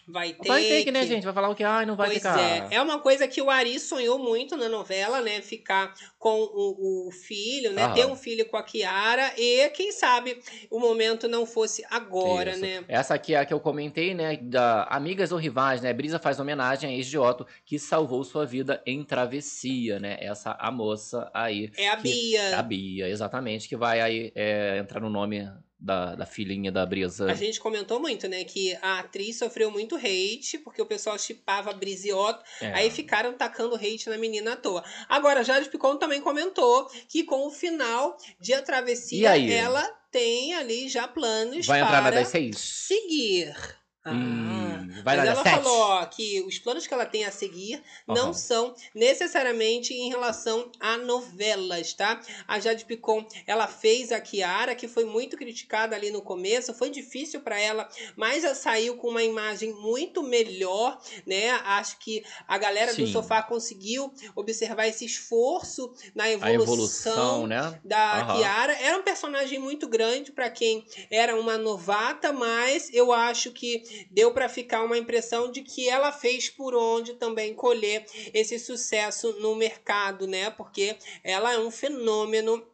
Vai ter, Vai ter que, né, gente? Vai falar o que? Ai, não vai pois ficar. é, é uma coisa que o Ari sonhou muito na novela, né? Ficar com o, o filho, né? Aham. Ter um filho com a Kiara e quem sabe o momento não fosse agora, Isso. né? Essa aqui é a que eu comentei, né? Da Amigas ou Rivais, né? Brisa faz homenagem a ex de Otto, que salvou sua vida em travessia, né? Essa a moça aí. É a que- Bia. A Bia, exatamente, que vai aí é, entrar no nome da, da filhinha da Brisa. A gente comentou muito, né, que a atriz sofreu muito hate, porque o pessoal chipava Brisa e Otto, É. aí ficaram tacando hate na menina à toa. Agora, Jade Picon também comentou que com o final de A Travessia, ela tem ali já planos Vai entrar na para das seis? seguir. Ah, Hum, vai Mas ela sete? falou que os planos que ela tem a seguir não são necessariamente em relação a novelas, tá? A Jade Picon, ela fez a Kiara, que foi muito criticada ali no começo, foi difícil para ela, mas ela saiu com uma imagem muito melhor, né? Acho que a galera do Sim. sofá conseguiu observar esse esforço na evolução, evolução, né? da Aham. Kiara. Era um personagem muito grande para quem era uma novata, mas eu acho que deu para ficar uma impressão de que ela fez por onde também colher esse sucesso no mercado, né? Porque ela é um fenômeno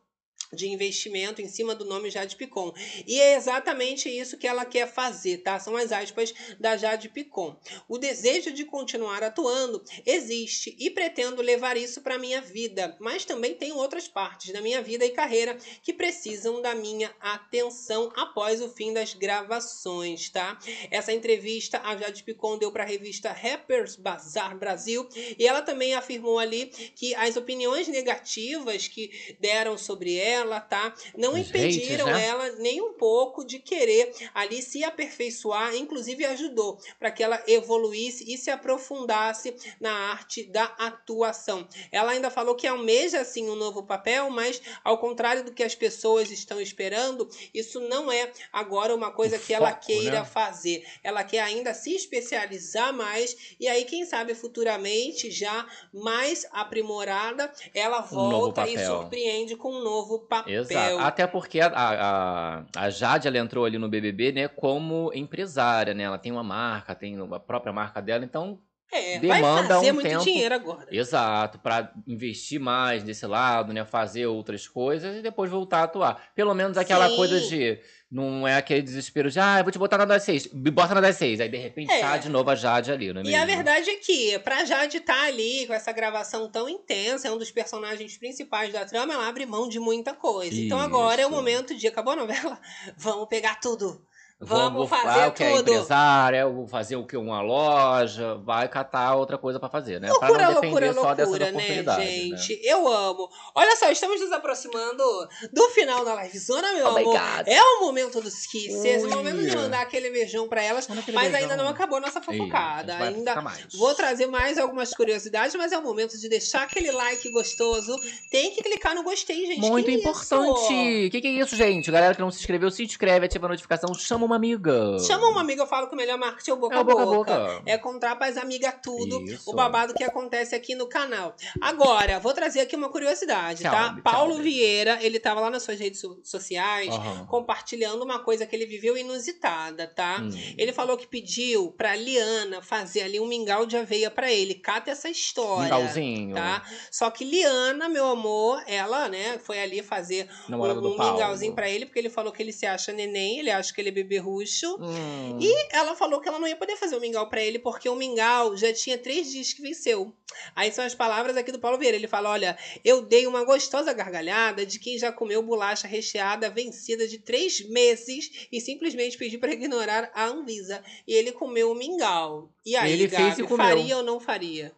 de investimento em cima do nome Jade Picon. E é exatamente isso que ela quer fazer, tá? São as aspas da Jade Picon. O desejo de continuar atuando existe e pretendo levar isso para minha vida, mas também tem outras partes da minha vida e carreira que precisam da minha atenção após o fim das gravações, tá? Essa entrevista a Jade Picon deu para a revista Rappers Bazaar Brasil e ela também afirmou ali que as opiniões negativas que deram sobre ela, tá? Não Os impediram haters, né? ela nem um pouco de querer ali se aperfeiçoar, inclusive ajudou para que ela evoluísse e se aprofundasse na arte da atuação. Ela ainda falou que almeja assim um novo papel, mas ao contrário do que as pessoas estão esperando, isso não é agora uma coisa O que ela foco, queira né? fazer. Ela quer ainda se especializar mais e aí quem sabe futuramente já mais aprimorada, ela Um volta e papel. surpreende com um novo papel. Exato. Até porque a, a, a Jade ela entrou ali no BBB, né, como empresária, né? Ela tem uma marca, tem a própria marca dela, então É, vai demanda fazer um muito tempo. dinheiro agora. Exato, para investir mais desse lado, né, fazer outras coisas e depois voltar a atuar. Pelo menos aquela Sim. coisa de não é aquele desespero de, ah, eu vou te botar na das seis, me bota na das seis, aí de repente É. tá de novo a Jade ali, não é E mesmo? a verdade é que, pra Jade estar ali com essa gravação tão intensa, é um dos personagens principais da trama, ela abre mão de muita coisa. Então agora é o Isso. momento de acabou a novela, vamos pegar tudo. Vamos fazer o que é empresário, é o- fazer o que? Uma loja, vai catar outra coisa pra fazer, né? pra Loucura, não depender loucura, só dessas loucura, né, oportunidades. gente? Eu amo. Olha só, estamos nos aproximando do final da livezona, meu Oh amor. É o momento dos kisses, o Ui. momento de mandar aquele beijão pra elas, aquele mas ainda beijão. não acabou nossa fofocada. Vai ainda vou trazer mais algumas curiosidades, mas é o momento de deixar aquele like gostoso. Tem que clicar no gostei, gente. Muito que importante. O que, que é isso, gente? Galera que não se inscreveu, se inscreve, ativa a notificação, chama uma amiga. Chama uma amiga, eu falo que o melhor marketing é o boca É o boca a boca. boca. É contar pras amigas tudo Isso. o babado que acontece aqui no canal. Agora, vou trazer aqui uma curiosidade, tá? Paulo. Vieira, ele tava lá nas suas redes so- sociais Aham. compartilhando uma coisa que ele viveu inusitada, tá? Hum. Ele falou que pediu pra Liana fazer ali um mingau de aveia pra ele. Cata essa história. Mingauzinho. Tá? Só que Liana, meu amor, ela, né, foi ali fazer Namorada um, um mingauzinho pra ele, porque ele falou que ele se acha neném, ele acha que ele é bebê ruxo. Hum. E ela falou que ela não ia poder fazer o mingau pra ele, porque o mingau já tinha três dias que venceu. Aí são as palavras aqui do Paulo Vieira. Ele fala: Olha, eu dei uma gostosa gargalhada de quem já comeu bolacha recheada vencida de três meses e simplesmente pedi pra ignorar a Anvisa. E ele comeu o mingau. E aí, Ele fez Gabi, e comeu. faria ou não faria?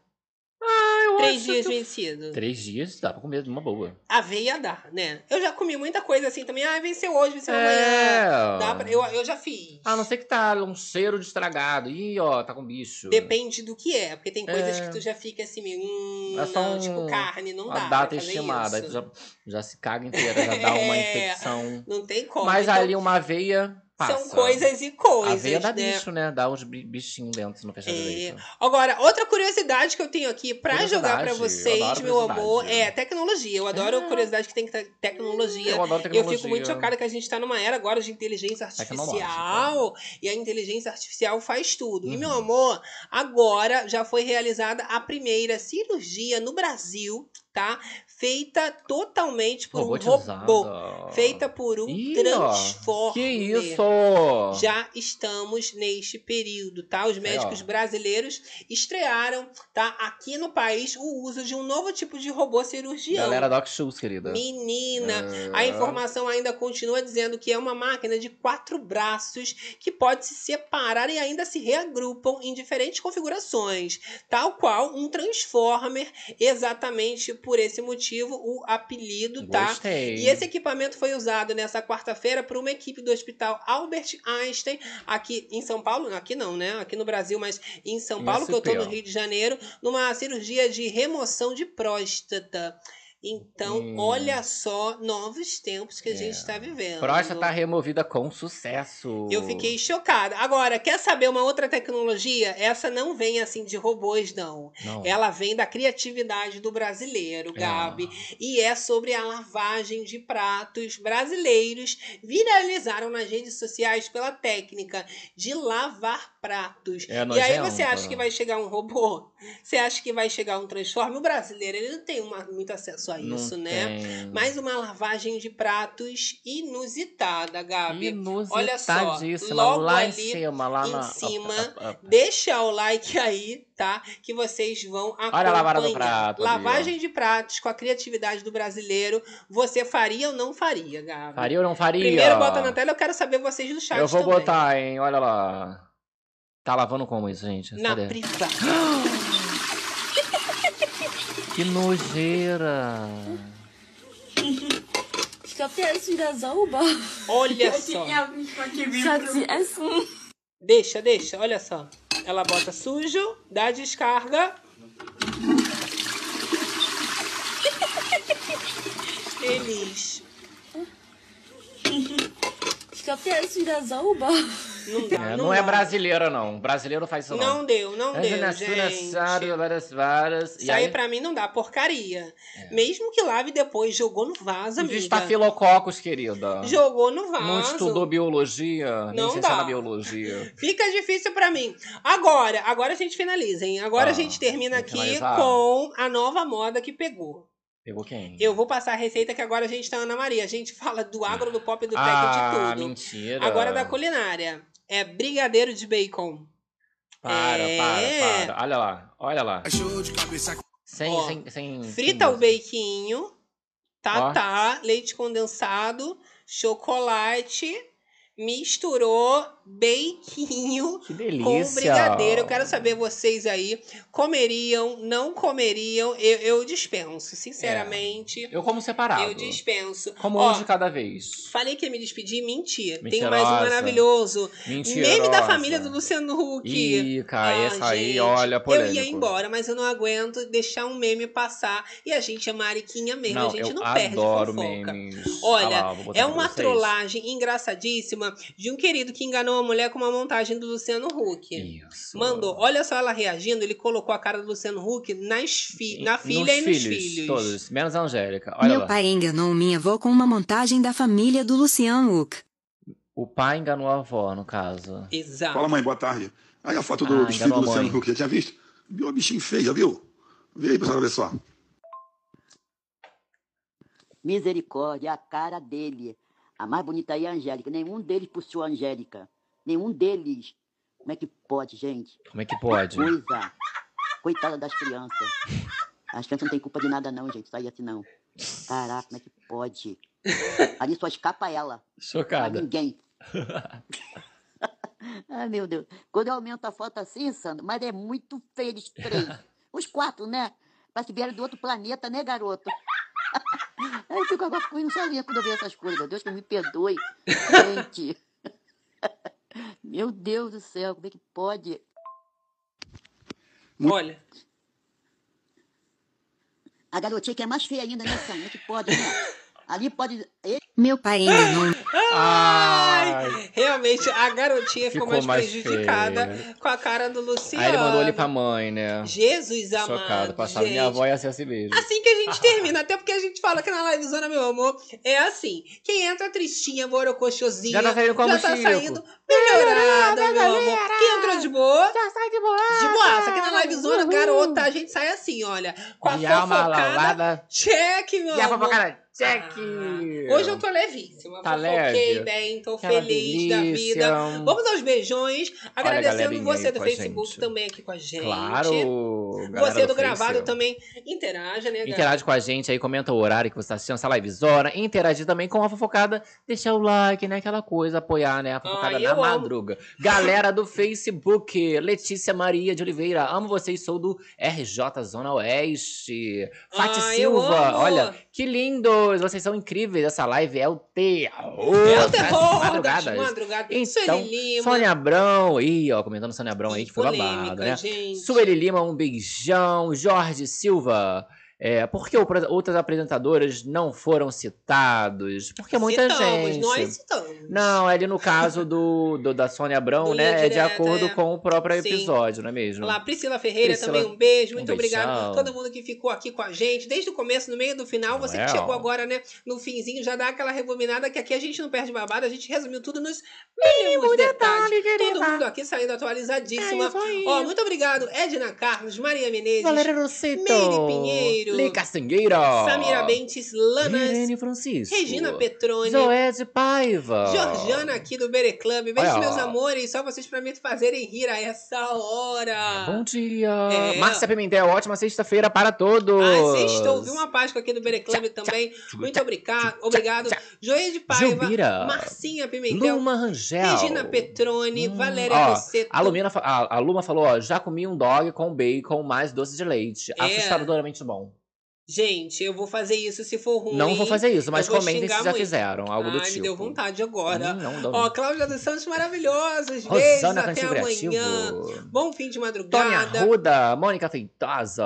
Ah, eu Três acho dias que- vencido. Três dias dá pra comer de uma boa. Aveia dá, né? Eu já comi muita coisa assim também. Ah, venceu hoje, venceu É. amanhã. Dá pra- eu, eu já fiz. A não ser que tá um cheiro de estragado. Ih, ó, tá com bicho. Depende do que é, porque tem coisas É. que tu já fica assim, meio, hum, É só não, um- tipo carne, não uma dá. data pra fazer estimada. Aí tu já, já se caga inteira, já dá uma É, infecção. Não tem como. Mas Então, ali uma aveia. Passa. São coisas e coisas, Aveia dá né? bicho, né? Dá uns bi- bichinhos dentro no fechado É. leite. Agora, outra curiosidade que eu tenho aqui pra Curiosidade, jogar pra eu vocês, meu amor, é tecnologia. Eu adoro curiosidade que tem que ter tecnologia. Eu adoro Eu tecnologia. fico muito chocada que a gente tá numa era agora de inteligência artificial e a inteligência artificial faz tudo. E, Uhum. meu amor, agora já foi realizada a primeira cirurgia no Brasil, tá? Feita totalmente por um robô. Feita por um Ih, transformer. que isso? Já estamos neste período, tá? Os médicos ó. brasileiros estrearam, tá? Aqui no país o uso de um novo tipo de robô cirurgião. Galera Doc Shoes, querida. Menina, É. a informação ainda continua dizendo que é uma máquina de quatro braços que pode se separar e ainda se reagrupam em diferentes configurações, tal qual um Transformer, exatamente por esse motivo o apelido, tá? Gostei. E esse equipamento foi usado nessa quarta-feira por uma equipe do Hospital Albert Einstein, aqui em São Paulo, aqui não, né? Aqui no Brasil, mas em São Paulo, que eu tô no. Rio de Janeiro, numa cirurgia de remoção de próstata. Então, Hum. olha só novos tempos que a gente está vivendo. Próstata removida com sucesso. Eu fiquei chocada. Agora, quer saber uma outra tecnologia? Essa não vem assim de robôs, não. Não. Ela vem da criatividade do brasileiro, É. Gabi. E é sobre a lavagem de pratos brasileiros. Viralizaram nas redes sociais pela técnica de lavar pratos. É e aí você acha que vai chegar um robô? Você acha que vai chegar um transforme? O brasileiro ele não tem uma- muito acesso a Não isso, né? tem. Mais uma lavagem de pratos inusitada, Gabi. Olha só, Inusitadíssima. logo lá ali em cima, lá em na. cima, deixa o like aí, tá? Que vocês vão acompanhar. Olha a lavada do prato ali, Lavagem de pratos com a criatividade do brasileiro. Você faria ou não faria, Gabi? Faria ou não faria? Primeiro bota na tela, eu quero saber vocês do chat Eu vou também. botar, hein? Olha lá. Tá lavando como isso, gente? Na Cadê? privada. Que nojeira. Ich glaube, der ist wieder sauber. Olha só. Deixa, deixa, olha só. Ela bota sujo, dá descarga. Feliz. Ich glaube, der ist wieder sauber. Não dá, É, não, não, é brasileira, não. Brasileiro faz isso, não. Não deu, não É, deu, na- gente. várias, várias. Isso aí pra mim não dá porcaria. Mesmo que lave depois, jogou no vaso, amiga. Estafilococos, querida. Jogou no vaso. Não estudou biologia? Não é dá. na biologia. Fica difícil pra mim. Agora, agora a gente finaliza, hein? Agora Ah, a gente termina aqui finalizar? com a nova moda que pegou. Pegou quem? Eu vou passar a receita que agora a gente tá Ana Maria. A gente fala do agro, do pop, do tech, ah, de tudo. mentira. Agora da culinária. É brigadeiro de bacon. Para, É. para, para. Olha lá, olha lá. Sem, Ó, sem, sem. Frita sem o baquinho, Ó. tatá, leite condensado, chocolate, misturou beiquinho com brigadeiro. Eu quero saber vocês aí, comeriam, não comeriam? Eu, eu dispenso, sinceramente. Eu como separado. Eu dispenso. Como Ó, um de cada vez. Falei que ia me despedir, mentir. Tem mais um maravilhoso. Mentirosa. Meme da família do Luciano Huck. Ih, cara, Ah, essa aí, gente, olha, Eu polêmico. ia embora, mas eu não aguento deixar um meme passar. E a gente é mariquinha mesmo, Não, a gente eu não perde adoro fofoca. memes. Olha, Ah lá, é uma vocês. trollagem engraçadíssima de um querido que enganou a mulher com uma montagem do Luciano Huck. Isso. Mandou. Olha só ela reagindo, ele colocou a cara do Luciano Huck nas fi na filha nos e nos filhos, filhos. Todos, menos a Angélica. Olha Meu lá. pai enganou minha avó com uma montagem da família do Luciano Huck. O pai enganou a avó, no caso. Exato. Fala, mãe, boa tarde. Aí a foto do, Ah, do. Luciano Huck, já tinha visto? Viu a bichinho feia, viu? Vê aí, pessoal, olha só. Misericórdia, a cara dele. A mais bonita aí é a Angélica. Nenhum deles puxou a Angélica. Nenhum deles. Como é que pode, gente? Como é que pode? Coisa. Coitada das crianças. As crianças não têm culpa de nada, não, gente. Isso aí assim, não. Caraca, como é que pode? Ali só escapa ela. Chocada. Pra ninguém. Ai, meu Deus. Quando eu aumento a foto assim, Sandro, mas é muito feio eles três. Os quatro, né? Parece que vieram do outro planeta, né, garoto? Aí eu fico agora ficando sozinha quando eu vejo essas coisas. Meu Deus, que me perdoe. Gente. Meu Deus do céu, como é que pode? Olha. A garotinha que é mais feia ainda, né, Sam? Como é que pode, né? Ali pode. Meu pai enganou. Ai, realmente a garotinha ficou, Ficou mais, mais prejudicada feia. com a cara do Luciano. Aí ele mandou ali pra mãe, né? Jesus amado, Chocado. Passava gente. minha avó ia ser assim mesmo. Assim que a gente termina, até porque a gente fala que na livezona, meu amor, é assim. Quem entra tristinha, borocochosinha, Já tá saindo como já tá Chico. saindo melhorada, meu amor. Quem entrou de boa, já sai de boa. De boa. Aqui na livezona, garota, a gente sai assim, olha. Com a De alma fofocada, lavada. check, meu E a amor. fofocada, check. Hoje eu tô levíssima. Tá Fofoquei leve? bem, tô Aquela feliz da delícia. vida. Vamos aos beijões. Agradecendo você do Facebook também aqui com a gente. Claro. Galera Você do, gravado também interaja, né, Interage com a gente aí, comenta o horário que você tá assistindo essa livezona. Interagir também com a fofocada. Deixar o like, né? Aquela coisa, apoiar, né? A fofocada Ai, na amo. madruga. Galera do Facebook, Letícia Maria de Oliveira. Amo vocês, sou do RJ Zona Oeste. Fati eu Silva, olha, que lindos. Vocês são incríveis. Essa live é o terror. É o terror madrugadas. das madrugadas. Então, Sueli Lima. Sônia Abrão, ih, ó, comentando Sônia Abrão aí, que foi polêmica, babado, né? gente. Sueli Lima, um beijão. Jorge Silva, é, por que outra- outras apresentadoras não foram citados? Porque muita Citamos, gente. nós citamos. Não, é ali no caso do, do- da Sônia Abrão, Do né? Linha é de Direta, acordo é. com o próprio Sim. episódio, não é mesmo? Olá, Priscila Ferreira Priscila, também, um beijo, muito um obrigado todo mundo que ficou aqui com a gente, desde o começo, no meio do final, você que Well. chegou agora, né, no finzinho, já dá aquela rebominada, que aqui a gente não perde babado, a gente resumiu tudo nos mínimos detalhes. Todo mundo aqui saindo atualizadíssima. É. Ó, muito obrigado, Edna Carlos, Maria Menezes, Valéria Rosseto, Meire Pinheiro, Lê Castangueira, Samira Bentes, Lanas, Irene Francisco, Regina Petrone, Zoé de Paiva, Georgiana aqui do Bere Club. Beijo, Olha, meus amores. Só vocês pra me fazerem rir a essa hora. Bom dia! É. Márcia Pimentel, ótima sexta-feira para todos! Ai, sextou. Vi uma Páscoa aqui do Bere Club também. Muito obrigado. Obrigado. Joia de Paiva. Marcinha Pimentel. Luma Rangel. Regina Petrone. Valéria Ó, Rosseto. a, Lumina, a, a Luma falou, ó, já comi um dog com bacon mais doce de leite. É. Assustadoramente bom. Gente, eu vou fazer isso se for ruim. Não vou fazer isso, mas comentem se já muito. fizeram, algo do Ai, tipo. me deu vontade agora. Hum, não, não. Ó, Cláudia dos Santos, maravilhosos. Beijos, até amanhã. Bom fim de Tônia madrugada. Arruda, Mônica Feitosa.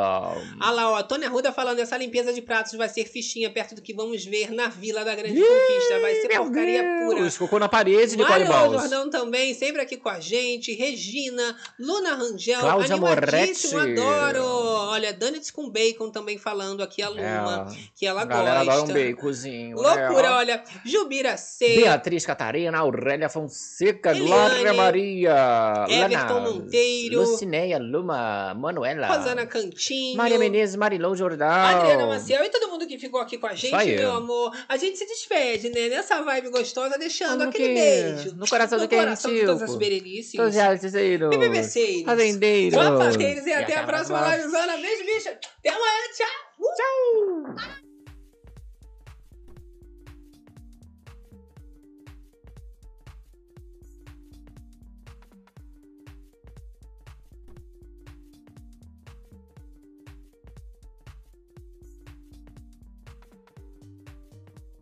Ah lá, ó, Tônia Arruda falando, essa limpeza de pratos vai ser fichinha perto do que vamos ver na Vila da Grande Conquista. Vai ser porcaria pura. Deus, Ficou na parede, Nicole Mário Balls. Jordão também, sempre aqui com a gente. Regina, Luna Rangel, Cláudia Moretti. adoro. Olha, Donuts com bacon também falando aqui, a Luma, É, que ela a galera gosta. adora um baconzinho. Loucura, né? olha. Jubira C. Beatriz Catarina, Aurélia Fonseca, Eliane, Glória Maria, Everton Lana, Monteiro. Lucineia, Luma, Manuela, Rosana Cantinho. Maria Menezes, Marilão Jordão. Adriana Maciel e todo mundo que ficou aqui com a gente, meu amor. A gente se despede, né? Nessa vibe gostosa, deixando No aquele quê? beijo. No coração no do quem, coração de todas as berenices. Todos realizeiros. BBBceiros. Fazendeiros. E até a próxima livezona. Beijo, bicha. Até amanhã. Tchau. 走